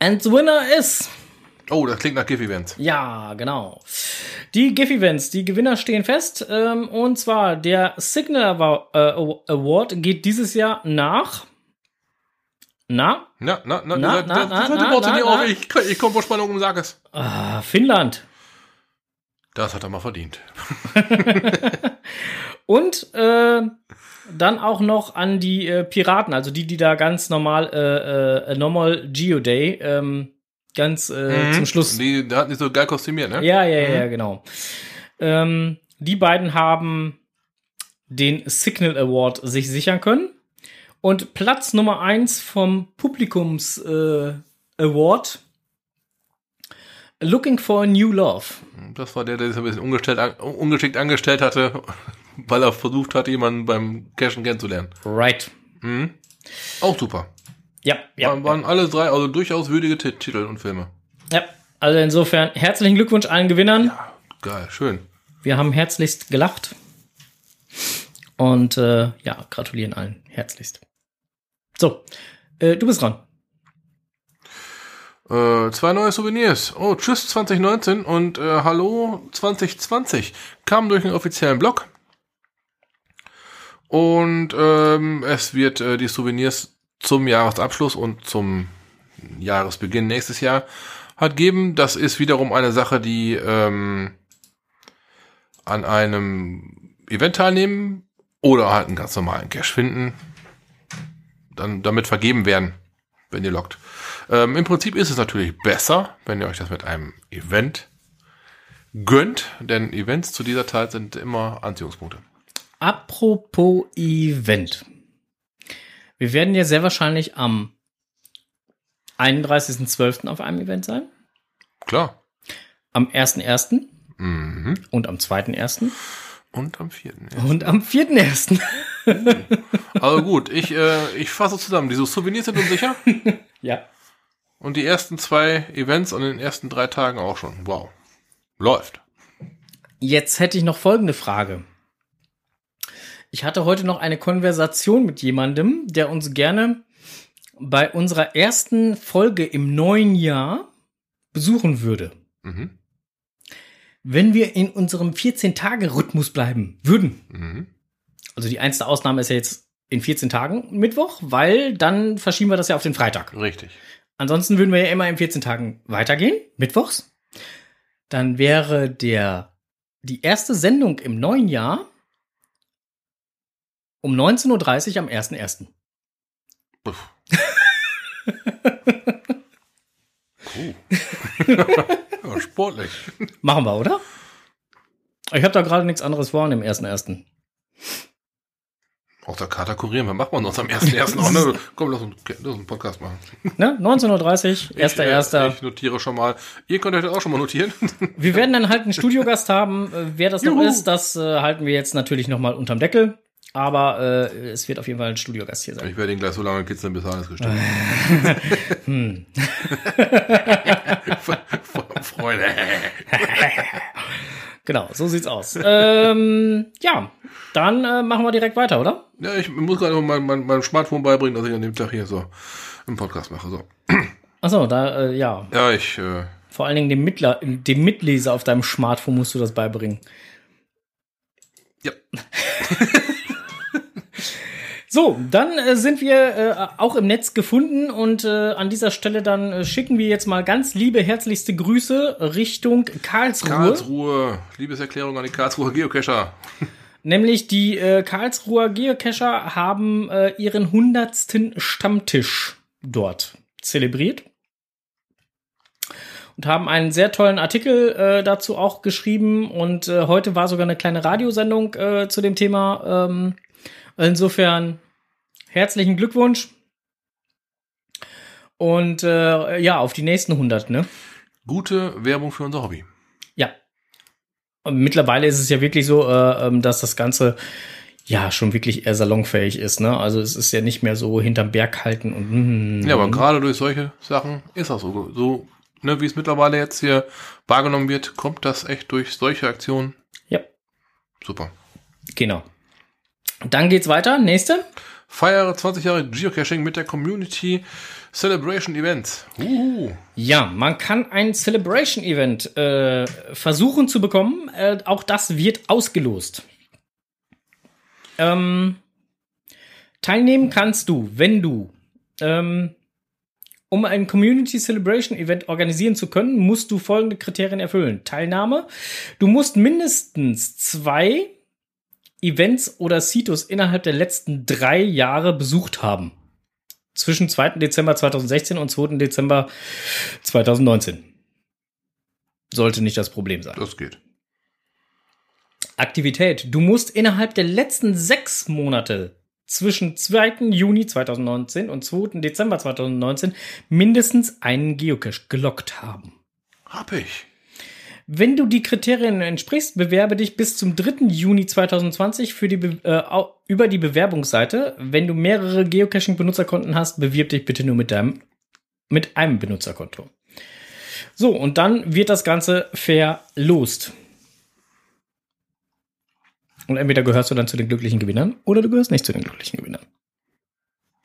And the winner is. Oh, das klingt nach GIF-Events. Ja, genau. Die GIF-Events, die Gewinner stehen fest. Ähm, und zwar der Signal äh, Award geht dieses Jahr nach. Na? Na, na, na, na, na, na, na, na, na, na, Ich, ich komme vor Spannung und sag es. Ah, Finnland. Das hat er mal verdient. [LAUGHS] Und äh, dann auch noch an die äh, Piraten, also die, die da ganz normal, äh, äh, normal Geoday, ähm, ganz äh, mhm. zum Schluss. Die, die hatten die so geil kostümiert, ne? Ja, ja, mhm. ja, genau. Ähm, die beiden haben den Signal Award sich sichern können. Und Platz Nummer eins vom Publikums äh, Award Looking for a New Love. Das war der, der sich ein bisschen ungestellt, ungeschickt angestellt hatte [LAUGHS] weil er versucht hat, jemanden beim Cashen kennenzulernen. Right. Mhm. Auch super. Ja, ja. Waren, waren alle drei also durchaus würdige T Titel und Filme. Ja, also insofern herzlichen Glückwunsch allen Gewinnern. Ja, geil, schön. Wir haben herzlichst gelacht. Und äh, ja, gratulieren allen herzlichst. So, äh, du bist dran. Äh, zwei neue Souvenirs. Oh, tschüss 2019 und äh, hallo 2020. Kamen durch den offiziellen Blog. Und ähm, es wird äh, die Souvenirs zum Jahresabschluss und zum Jahresbeginn nächstes Jahr hat geben. Das ist wiederum eine Sache, die ähm, an einem Event teilnehmen oder halt einen ganz normalen Cash finden, dann damit vergeben werden, wenn ihr lockt. Ähm, Im Prinzip ist es natürlich besser, wenn ihr euch das mit einem Event gönnt, denn Events zu dieser Zeit sind immer Anziehungspunkte. Apropos Event. Wir werden ja sehr wahrscheinlich am 31.12. auf einem Event sein. Klar. Am 1.1. Mhm. und am 2.1. Und am 4. und am 4.1. Also gut, ich, äh, ich fasse zusammen. Diese Souvenirs sind unsicher. [LAUGHS] ja. Und die ersten zwei Events an den ersten drei Tagen auch schon. Wow. Läuft. Jetzt hätte ich noch folgende Frage. Ich hatte heute noch eine Konversation mit jemandem, der uns gerne bei unserer ersten Folge im neuen Jahr besuchen würde. Mhm. Wenn wir in unserem 14-Tage-Rhythmus bleiben würden. Mhm. Also die einzige Ausnahme ist ja jetzt in 14 Tagen Mittwoch, weil dann verschieben wir das ja auf den Freitag. Richtig. Ansonsten würden wir ja immer in 14 Tagen weitergehen, mittwochs. Dann wäre der, die erste Sendung im neuen Jahr um 19.30 Uhr am 1.1. Uff. [LAUGHS] cool. [LAUGHS] ja, sportlich. Machen wir, oder? Ich habe da gerade nichts anderes vor an dem 1.1. Auch der Kater kurieren, wann macht man uns am 1.1. auch, ne? Komm, lass uns, lass uns einen Podcast machen. Ne? 19.30 Uhr, 1.1. Ich, äh, ich notiere schon mal. Ihr könnt euch das auch schon mal notieren. [LAUGHS] Wir werden dann halt einen Studiogast haben. Äh, Wer das noch ist, das äh, halten wir jetzt natürlich noch mal unterm Deckel. Aber äh, es wird auf jeden Fall ein Studiogast hier sein. Ich werde ihn gleich so lange kitzeln, bis alles gestimmt [LAUGHS] Hm. [LAUGHS] Freunde. Genau, so sieht's aus. ähm, ja, dann äh, machen wir direkt weiter, oder? Ja, ich muss gerade mein, mein, mein Smartphone beibringen, dass ich an dem Tag hier so einen Podcast mache. So. Achso, da, äh, ja. Ja, ich, äh, Vor allen Dingen dem, Mittler, dem Mitleser auf deinem Smartphone musst du das beibringen. ja. [LAUGHS] So, dann äh, sind wir äh, auch im Netz gefunden und äh, an dieser Stelle dann äh, schicken wir jetzt mal ganz liebe, herzlichste Grüße Richtung Karlsruhe. Karlsruhe. Liebeserklärung an die Karlsruher Geocacher. Nämlich die äh, Karlsruher Geocacher haben äh, ihren hundertsten Stammtisch dort zelebriert. Und haben einen sehr tollen Artikel äh, dazu auch geschrieben. Und äh, heute war sogar eine kleine Radiosendung äh, zu dem Thema. Ähm, insofern herzlichen Glückwunsch. Und äh, ja, auf die nächsten 100, ne? Gute Werbung für unser Hobby. Mittlerweile ist es ja wirklich so, äh, ähm, dass das Ganze ja schon wirklich eher salonfähig ist. Ne? Also es ist ja nicht mehr so hinterm Berg halten und mm, Ja, aber gerade durch solche Sachen ist das so. So, ne, wie es mittlerweile jetzt hier wahrgenommen wird, kommt das echt durch solche Aktionen. Ja. Super. genau. Dann geht's weiter. Nächste. Feiere 20 Jahre Geocaching mit der Community Celebration Events. Uhu. Ja, man kann ein Celebration Event äh, versuchen zu bekommen. Äh, auch das wird ausgelost. Ähm, teilnehmen kannst du, wenn du ähm, um ein Community Celebration Event organisieren zu können, musst du folgende Kriterien erfüllen. Teilnahme. Du musst mindestens zwei Events oder Situs innerhalb der letzten drei Jahre besucht haben. Zwischen 2. Dezember 2016 und 2. Dezember 2019. Sollte nicht das Problem sein. Das geht. Aktivität. Du musst innerhalb der letzten sechs Monate zwischen 2. Juni 2019 und 2. Dezember 2019 mindestens einen Geocache gelockt haben. Hab ich. Wenn du die Kriterien entsprichst, bewerbe dich bis zum 3. Juni 2020 für die Be äh, über die Bewerbungsseite. Wenn du mehrere Geocaching-Benutzerkonten hast, bewirb dich bitte nur mit deinem mit einem Benutzerkonto. So, und dann wird das Ganze verlost. Und entweder gehörst du dann zu den glücklichen Gewinnern oder du gehörst nicht zu den glücklichen Gewinnern.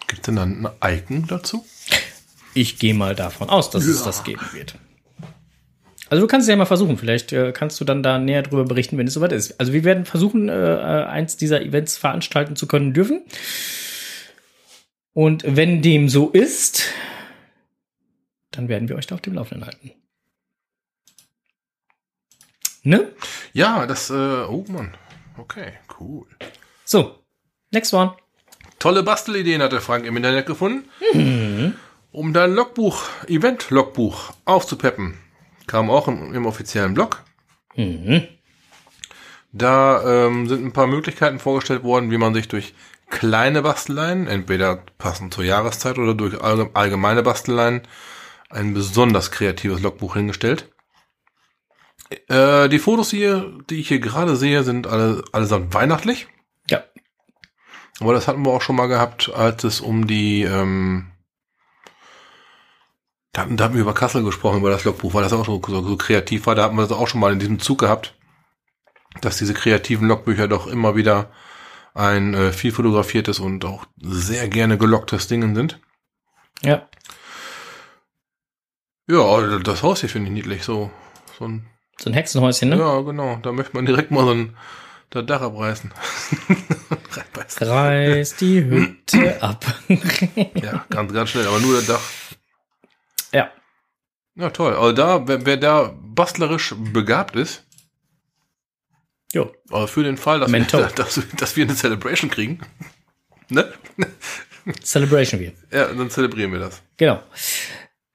Gibt's denn dann ein Icon dazu? Ich gehe mal davon aus, dass es Ja. das geben wird. Also du kannst es ja mal versuchen. Vielleicht äh, kannst du dann da näher drüber berichten, wenn es soweit ist. Also wir werden versuchen, äh, äh, eins dieser Events veranstalten zu können dürfen. Und wenn dem so ist, dann werden wir euch da auf dem Laufenden halten. Ne? Ja, das, äh, oh Mann. Okay, cool. So, next one. Tolle Bastelideen hatte Frank im Internet gefunden. Um dein Logbuch, Event-Logbuch aufzupeppen. Kam auch im, im offiziellen Blog. Mhm. Da ähm, sind ein paar Möglichkeiten vorgestellt worden, wie man sich durch kleine Basteleien, entweder passend zur Jahreszeit oder durch allgemeine Basteleien, ein besonders kreatives Logbuch hingestellt. Äh, die Fotos hier, die ich hier gerade sehe, sind alle, allesamt weihnachtlich. Ja. Aber das hatten wir auch schon mal gehabt, als es um die, ähm, da, da hatten wir über Kassel gesprochen, über das Logbuch, weil das auch so, so, so kreativ war. Da hatten wir das auch schon mal in diesem Zug gehabt, dass diese kreativen Logbücher doch immer wieder ein äh, viel fotografiertes und auch sehr gerne gelocktes Dingen sind. Ja. Ja, das Haus hier finde ich niedlich. So, so ein so ein Hexenhäuschen, ne? Ja, genau. Da möchte man direkt mal so ein das Dach abreißen. [LAUGHS] Reiß die Hütte [CLEARS THROAT] ab. [LAUGHS] ja, ganz, ganz schnell, aber nur das Dach. Ja. Ja, toll. Also da, wer, wer da bastlerisch begabt ist, jo. aber für den Fall, dass, wir, [LAUGHS] dass, dass wir eine Celebration kriegen, ne? Celebration wir. Ja, dann zelebrieren wir das. Genau.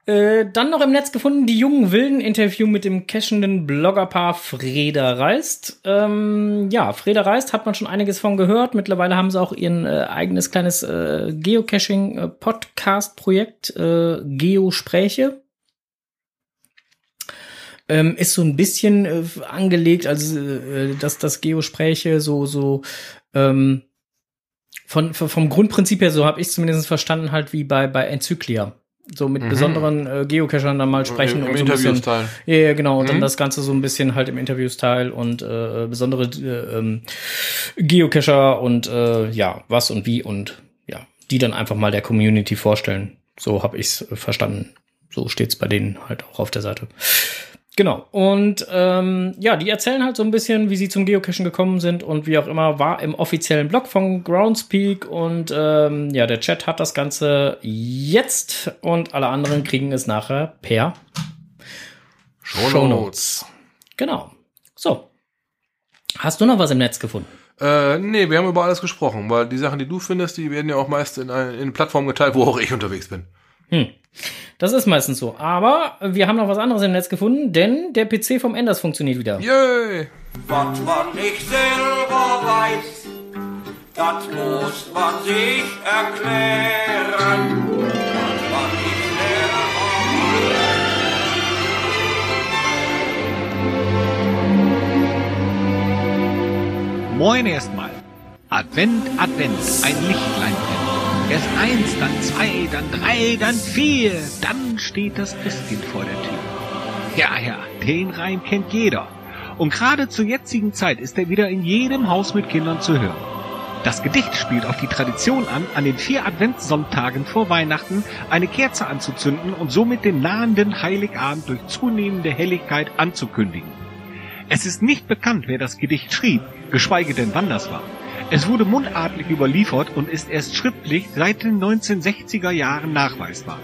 Äh, dann noch im Netz gefunden, die jungen Wilden Interview mit dem cashenden Bloggerpaar Freda Reist. Ähm, ja, Freda Reist hat man schon einiges von gehört. Mittlerweile haben sie auch ihren äh, eigenes kleines äh, Geocaching-Podcast-Projekt, äh, Geospräche. Ähm, ist so ein bisschen äh, angelegt, also äh, dass das Geospräche so, so ähm, von, vom Grundprinzip her, so habe ich zumindest verstanden, halt wie bei, bei Enzyklia so mit mhm. besonderen äh, Geocachern dann mal sprechen. Im, im so Interview-Style. Ja, ja, genau. Und mhm. dann das Ganze so ein bisschen halt im Interview-Style und äh, besondere äh, ähm, Geocacher und äh, ja, was und wie und ja, die dann einfach mal der Community vorstellen. So habe ich's verstanden. So steht's bei denen halt auch auf der Seite. Genau. Und ähm, ja, die erzählen halt so ein bisschen, wie sie zum Geocachen gekommen sind und wie auch immer, war im offiziellen Blog von Groundspeak und ähm, ja, der Chat hat das Ganze jetzt und alle anderen kriegen es nachher per Show, Notes. Genau. So. Hast du noch was im Netz gefunden? Äh, nee, wir haben über alles gesprochen, weil die Sachen, die du findest, die werden ja auch meist in, in Plattformen geteilt, wo auch ich unterwegs bin. Hm. Das ist meistens so. Aber wir haben noch was anderes im Netz gefunden, denn der PC vom Enders funktioniert wieder. Yay! Was man nicht selber weiß, das muss man sich erklären. Was man nicht selber weiß. Moin erstmal. Advent, Advent, ein Lichtlein. Erst eins, dann zwei, dann drei, dann vier. Dann steht das Christkind vor der Tür. Ja, ja, den Reim kennt jeder. Und gerade zur jetzigen Zeit ist er wieder in jedem Haus mit Kindern zu hören. Das Gedicht spielt auf die Tradition an, an den vier Adventssonntagen vor Weihnachten eine Kerze anzuzünden und somit den nahenden Heiligabend durch zunehmende Helligkeit anzukündigen. Es ist nicht bekannt, wer das Gedicht schrieb, geschweige denn wann das war. Es wurde mundartlich überliefert und ist erst schriftlich seit den 1960er Jahren nachweisbar.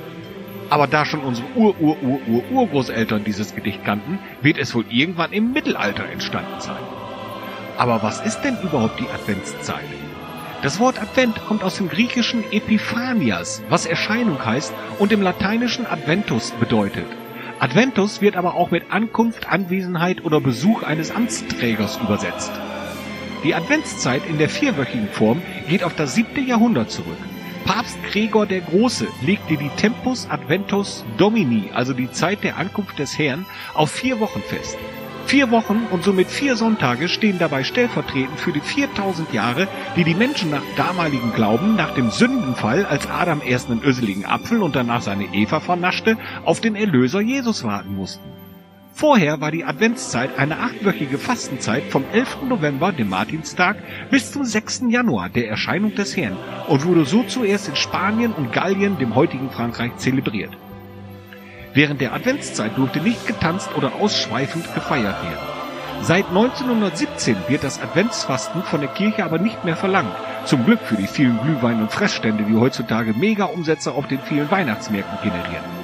Aber da schon unsere Ur-Ur-Ur-Ur-Urgroßeltern dieses Gedicht kannten, wird es wohl irgendwann im Mittelalter entstanden sein. Aber was ist denn überhaupt die Adventszeit? Das Wort Advent kommt aus dem griechischen Epiphanias, was Erscheinung heißt und im lateinischen Adventus bedeutet. Adventus wird aber auch mit Ankunft, Anwesenheit oder Besuch eines Amtsträgers übersetzt. Die Adventszeit in der vierwöchigen Form geht auf das siebte Jahrhundert zurück. Papst Gregor der Große legte die Tempus Adventus Domini, also die Zeit der Ankunft des Herrn, auf vier Wochen fest. Vier Wochen und somit vier Sonntage stehen dabei stellvertretend für die 4000 Jahre, die die Menschen nach damaligem Glauben nach dem Sündenfall, als Adam erst einen öseligen Apfel und danach seine Eva vernaschte, auf den Erlöser Jesus warten mussten. Vorher war die Adventszeit eine achtwöchige Fastenzeit vom 11. November, dem Martinstag, bis zum 6. Januar, der Erscheinung des Herrn, und wurde so zuerst in Spanien und Gallien, dem heutigen Frankreich, zelebriert. Während der Adventszeit durfte nicht getanzt oder ausschweifend gefeiert werden. Seit 1917 wird das Adventsfasten von der Kirche aber nicht mehr verlangt. Zum Glück für die vielen Glühwein- und Fressstände, die heutzutage Mega-Umsätze auf den vielen Weihnachtsmärkten generieren.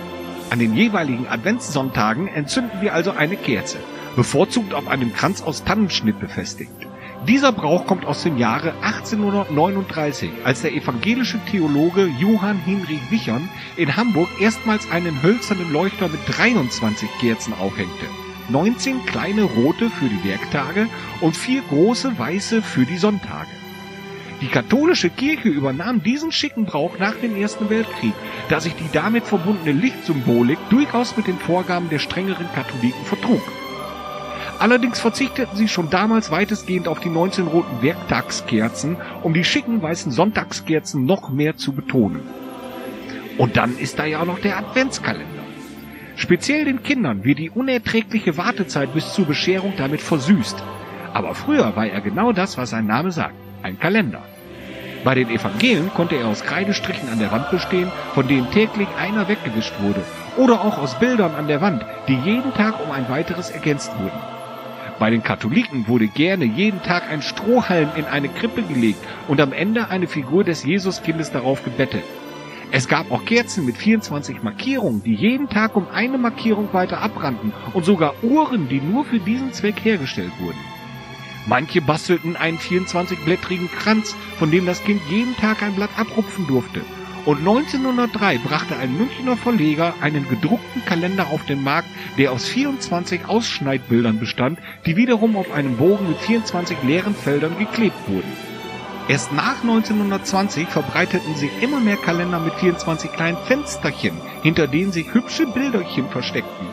An den jeweiligen Adventssonntagen entzünden wir also eine Kerze, bevorzugt auf einem Kranz aus Tannenschnitt befestigt. Dieser Brauch kommt aus dem Jahre 1839, als der evangelische Theologe Johann Hinrich Wichern in Hamburg erstmals einen hölzernen Leuchter mit 23 Kerzen aufhängte. 19 kleine rote für die Werktage und vier große weiße für die Sonntage. Die katholische Kirche übernahm diesen schicken Brauch nach dem Ersten Weltkrieg, da sich die damit verbundene Lichtsymbolik durchaus mit den Vorgaben der strengeren Katholiken vertrug. Allerdings verzichteten sie schon damals weitestgehend auf die 19 roten Werktagskerzen, um die schicken weißen Sonntagskerzen noch mehr zu betonen. Und dann ist da ja auch noch der Adventskalender. Speziell den Kindern wird die unerträgliche Wartezeit bis zur Bescherung damit versüßt. Aber früher war er genau das, was sein Name sagt ein Kalender. Bei den Evangelien konnte er aus Kreidestrichen an der Wand bestehen, von denen täglich einer weggewischt wurde, oder auch aus Bildern an der Wand, die jeden Tag um ein weiteres ergänzt wurden. Bei den Katholiken wurde gerne jeden Tag ein Strohhalm in eine Krippe gelegt und am Ende eine Figur des Jesuskindes darauf gebettet. Es gab auch Kerzen mit 24 Markierungen, die jeden Tag um eine Markierung weiter abrannten und sogar Uhren, die nur für diesen Zweck hergestellt wurden. Manche bastelten einen 24-blättrigen Kranz, von dem das Kind jeden Tag ein Blatt abrupfen durfte. Und 1903 brachte ein Münchner Verleger einen gedruckten Kalender auf den Markt, der aus 24 Ausschneidbildern bestand, die wiederum auf einem Bogen mit 24 leeren Feldern geklebt wurden. Erst nach 1920 verbreiteten sich immer mehr Kalender mit 24 kleinen Fensterchen, hinter denen sich hübsche Bilderchen versteckten.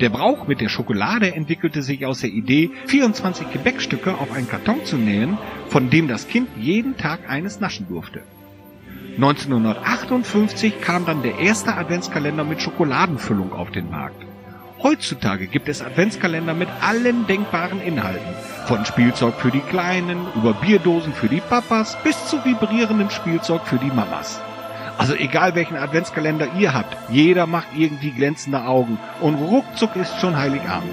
Der Brauch mit der Schokolade entwickelte sich aus der Idee, 24 Gebäckstücke auf einen Karton zu nähen, von dem das Kind jeden Tag eines naschen durfte. 1958 kam dann der erste Adventskalender mit Schokoladenfüllung auf den Markt. Heutzutage gibt es Adventskalender mit allen denkbaren Inhalten. Von Spielzeug für die Kleinen, über Bierdosen für die Papas bis zu vibrierendem Spielzeug für die Mamas. Also egal welchen Adventskalender ihr habt, jeder macht irgendwie glänzende Augen und ruckzuck ist schon Heiligabend.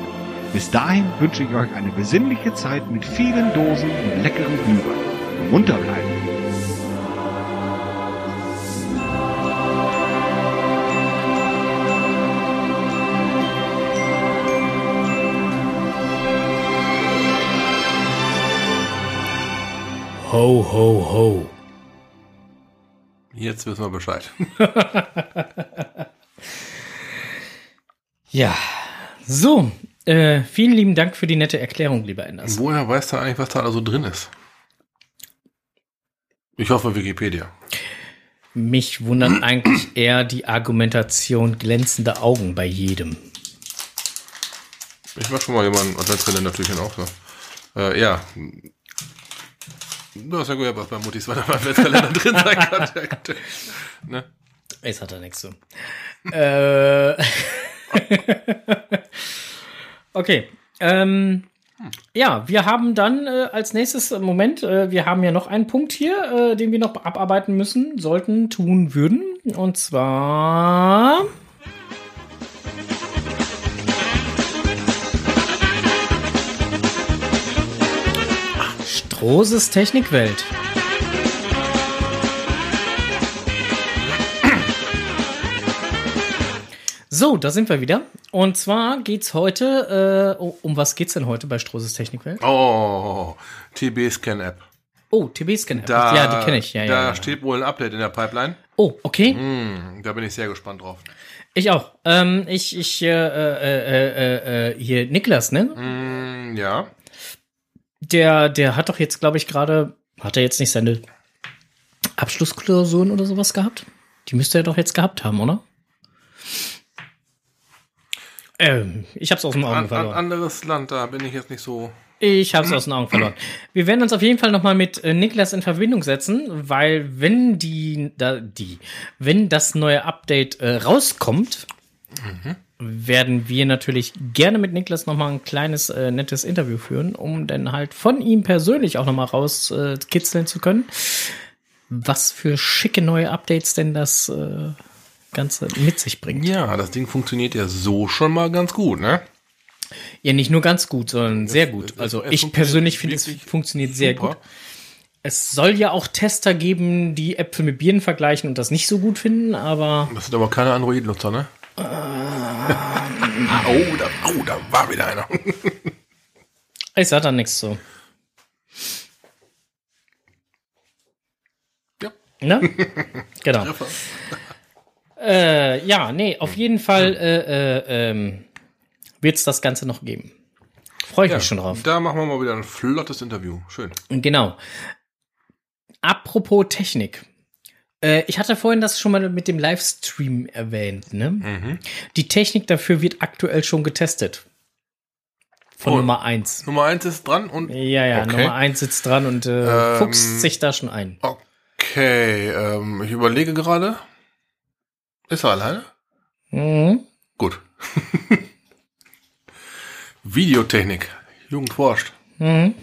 Bis dahin wünsche ich euch eine besinnliche Zeit mit vielen Dosen und leckeren Glühwein. Munter bleiben. Ho, ho, ho. Jetzt wissen wir Bescheid. [LAUGHS] ja, so. Äh, vielen lieben Dank für die nette Erklärung, lieber Enders. Woher weißt du eigentlich, was da also drin ist? Ich hoffe Wikipedia. Mich wundert [CLEARS THROAT] eigentlich eher die Argumentation glänzende Augen bei jedem. Ich mach schon mal jemanden Adventskalender-Türchen auf. So. Äh, ja, Du hast ja gut, was bei Muttis weiter beim Adventskalender drin sein [LAUGHS] kann. ne? Es hat da nichts zu. äh, [LAUGHS] okay. Ähm, ja, wir haben dann äh, als nächstes äh, Moment, äh, wir haben ja noch einen Punkt hier, äh, den wir noch abarbeiten müssen, sollten, tun würden. Und zwar. Großes Technikwelt. So, da sind wir wieder. Und zwar geht's heute, äh, um was geht's denn heute bei Strohses Technikwelt? Oh, TB-Scan-App. Oh, TB-Scan-App. Ja, die kenne ich. Ja, da ja, steht wohl ein Update in der Pipeline. Oh, okay. Mm, da bin ich sehr gespannt drauf. Ich auch. Ähm, ich, ich, äh, äh, äh, äh, hier, Niklas, ne? Mm, ja der, der hat doch jetzt, glaube ich, gerade, hat er jetzt nicht seine Abschlussklausuren oder sowas gehabt? Die müsste er doch jetzt gehabt haben, oder? Ähm, ich hab's aus den Augen an, verloren. Ein anderes Land, da bin ich jetzt nicht so. Ich hab's aus den Augen verloren. Wir werden uns auf jeden Fall nochmal mit äh, Niklas in Verbindung setzen, weil wenn die, da, die, wenn das neue Update äh, rauskommt, mhm werden wir natürlich gerne mit Niklas nochmal ein kleines, äh, nettes Interview führen, um dann halt von ihm persönlich auch nochmal rauskitzeln äh, zu können, was für schicke neue Updates denn das äh, Ganze mit sich bringt. Ja, das Ding funktioniert ja so schon mal ganz gut, ne? Ja, nicht nur ganz gut, sondern sehr gut. Also ich persönlich finde, es funktioniert sehr super. gut. Es soll ja auch Tester geben, die Äpfel mit Birnen vergleichen und das nicht so gut finden, aber. Das sind aber keine Android-Nutzer, ne? Oh, da, oh, da war wieder einer. [LAUGHS] ich sag da nichts zu. Ja. Ne? [LAUGHS] Genau. äh, ja, nee, auf jeden Fall äh, äh, ähm, wird es das Ganze noch geben. Freue ich mich schon drauf. Da machen wir mal wieder ein flottes Interview. Schön. Genau. Apropos Technik. Äh, ich hatte vorhin das schon mal mit dem Livestream erwähnt. Ne? Mhm. Die Technik dafür wird aktuell schon getestet. Von Oh. Nummer 1. Nummer eins ist dran und. Ja, ja, Okay. Nummer 1 sitzt dran und äh, Ähm, fuchst sich da schon ein. Okay, ähm, ich überlege gerade. Ist er alleine? Mhm. Gut. [LAUGHS] Videotechnik. Jugend forscht. Mhm.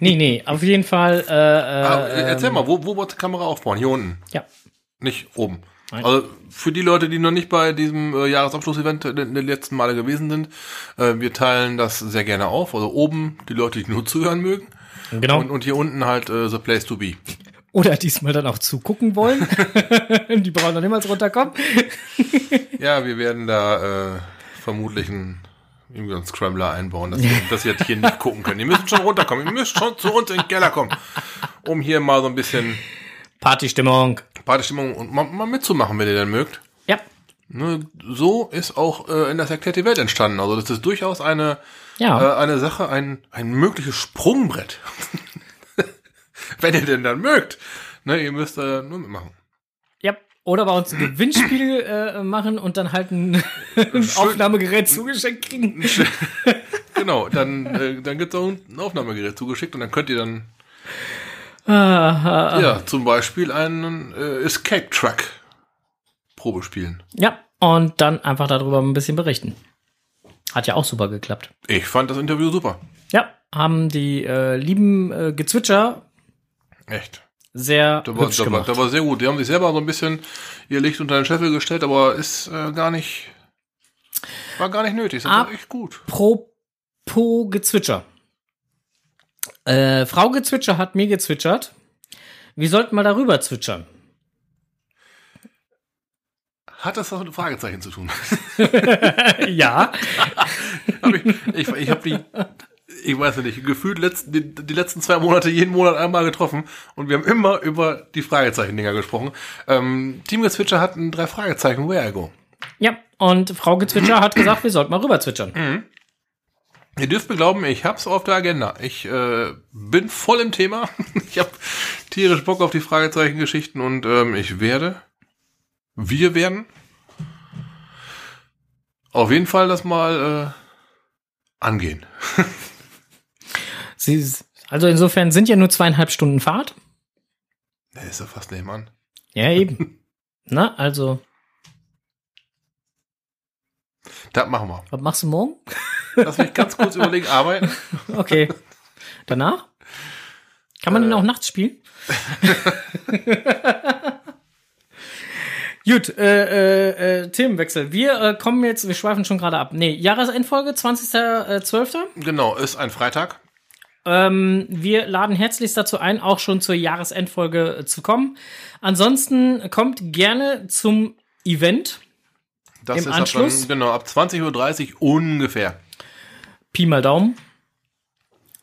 Nee, nee, auf jeden Fall. Äh, äh, Ah, erzähl ähm, mal, wo, wo wird die Kamera aufbauen? Hier unten. Ja. Nicht oben. Nein. Also für die Leute, die noch nicht bei diesem äh, Jahresabschlussevent in den letzten Male gewesen sind, äh, wir teilen das sehr gerne auf. Also oben die Leute, die nur [LAUGHS] zuhören mögen. Genau. Und, und hier unten halt äh, the place to be. Oder diesmal dann auch zugucken wollen. [LAUGHS] Die brauchen noch niemals runterkommen. Ja, wir werden da äh, vermutlich einen, irgendwie einen Scrambler einbauen, dass ihr, [LAUGHS] dass ihr hier nicht gucken könnt. Ihr müsst schon runterkommen. Ihr müsst schon zu uns in den Keller kommen, um hier mal so ein bisschen Partystimmung. Partystimmung und mal, mal mitzumachen, wenn ihr denn mögt. Ja. Ne, so ist auch äh, in das erklärte Welt entstanden. Also das ist durchaus eine, Ja. äh, eine Sache, ein, ein mögliches Sprungbrett. [LAUGHS] wenn ihr denn dann mögt. Ne, ihr müsst äh, nur mitmachen. Oder bei uns ein Gewinnspiel äh, machen und dann halt ein, [LAUGHS] ein Aufnahmegerät zugeschickt kriegen. [LAUGHS] Genau, dann, äh, dann gibt's auch ein Aufnahmegerät zugeschickt und dann könnt ihr dann Ah, ja zum Beispiel einen äh, Escape Truck Probe spielen. Ja. Und dann einfach darüber ein bisschen berichten. Hat ja auch super geklappt. Ich fand das Interview super. Ja. Haben die äh, lieben äh, Gezwitscher Echt. Sehr Da war, da, war, gemacht. da war sehr gut. Die haben sich selber so ein bisschen ihr Licht unter den Scheffel gestellt, aber ist äh, gar nicht war gar nicht nötig. Das war echt gut. Apropos Gezwitscher. Äh, Frau Gezwitscher hat mir gezwitschert. Wir sollten mal darüber zwitschern. Hat das was mit Fragezeichen zu tun? [LAUGHS] ja. [LAUGHS] ich ich, ich habe die, ich weiß nicht, gefühlt letzten, die, die letzten zwei Monate jeden Monat einmal getroffen und wir haben immer über die Fragezeichen-Dinger gesprochen. Ähm, Team Gezwitscher hat ein drei Fragezeichen Where I Go. Ja. Und Frau Gezwitscher hat gesagt, wir sollten mal rüber zwitschern. Ihr dürft mir glauben, ich hab's auf der Agenda. Ich äh, bin voll im Thema. [LAUGHS] Ich habe tierisch Bock auf die Fragezeichen-Geschichten und ähm, ich werde, wir werden auf jeden Fall das mal äh, angehen. [LAUGHS] Sie, also insofern sind ja nur zweieinhalb Stunden Fahrt. Der ist ja fast nebenan. Ja, eben. [LAUGHS] Na, also, Das machen wir. was machst du morgen? Lass mich ganz kurz [LAUGHS] überlegen, arbeiten. Okay. Danach? Kann man den auch nachts spielen? [LAUGHS] Gut, äh, äh, äh, Themenwechsel. Wir äh, kommen jetzt, wir schweifen schon gerade ab. Nee, Jahresendfolge, 20.12. Genau, ist ein Freitag. Ähm, wir laden herzlichst dazu ein, auch schon zur Jahresendfolge äh, zu kommen. Ansonsten kommt gerne zum Event. Das Im ist Anschluss? Ab genau, ab 20.30 Uhr ungefähr. Pi mal Daumen.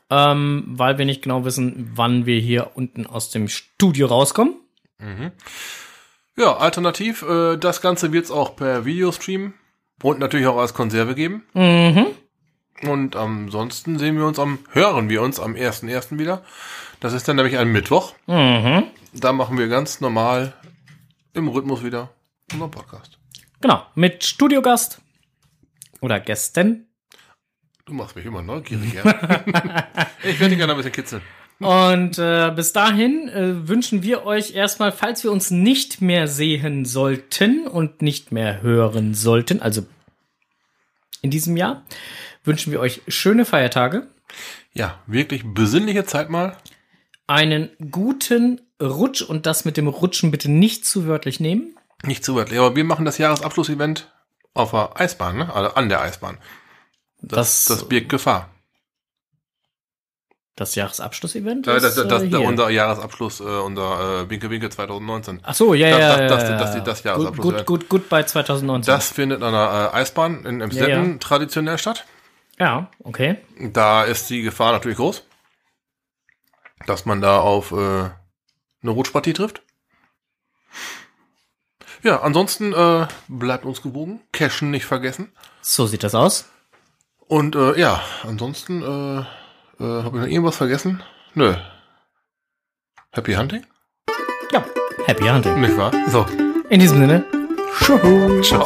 Ähm, weil wir nicht genau wissen, wann wir hier unten aus dem Studio rauskommen. Ja, alternativ, äh, das Ganze wird's auch per Videostream und natürlich auch als Konserve geben. Mhm. Und ansonsten sehen wir uns am, hören wir uns am 1.1. wieder. Das ist dann nämlich ein Mittwoch. Mhm. Da machen wir ganz normal im Rhythmus wieder unseren Podcast. Genau, mit Studiogast oder Gästen. Du machst mich immer neugierig, ja. [LAUGHS] ich werde dich gerne ein bisschen kitzeln. Und äh, bis dahin äh, wünschen wir euch erstmal, falls wir uns nicht mehr sehen sollten und nicht mehr hören sollten, also in diesem Jahr, wünschen wir euch schöne Feiertage, Ja, wirklich besinnliche Zeit mal. einen guten Rutsch und das mit dem Rutschen bitte nicht zu wörtlich nehmen. Nicht zu wörtlich, aber wir machen das Jahresabschlussevent auf der Eisbahn, ne? Also an der Eisbahn. Das, Das- das birgt Gefahr. Das Jahresabschlussevent? Ja, das, ist, das, äh, das, hier. unser Jahresabschluss, äh, unser äh, Winke Winke 2019. Ach so, ja, Das- ja, das- ja, das- ja, das- ja. das Jahresabschluss, Gut, ja. gut, gut, gut bei 2019. Das findet an der äh, Eisbahn in Emstetten Ja, traditionell statt. Ja, okay. Da ist die Gefahr natürlich groß, dass man da auf äh, eine Rutschpartie trifft. Ja, ansonsten äh, bleibt uns gewogen. Cashen nicht vergessen. So sieht das aus. Und äh, ja, ansonsten äh, äh, habe ich noch irgendwas vergessen? Nö. Happy Hunting? Ja, Happy Hunting. Nicht wahr? So. In diesem Sinne, Ciao.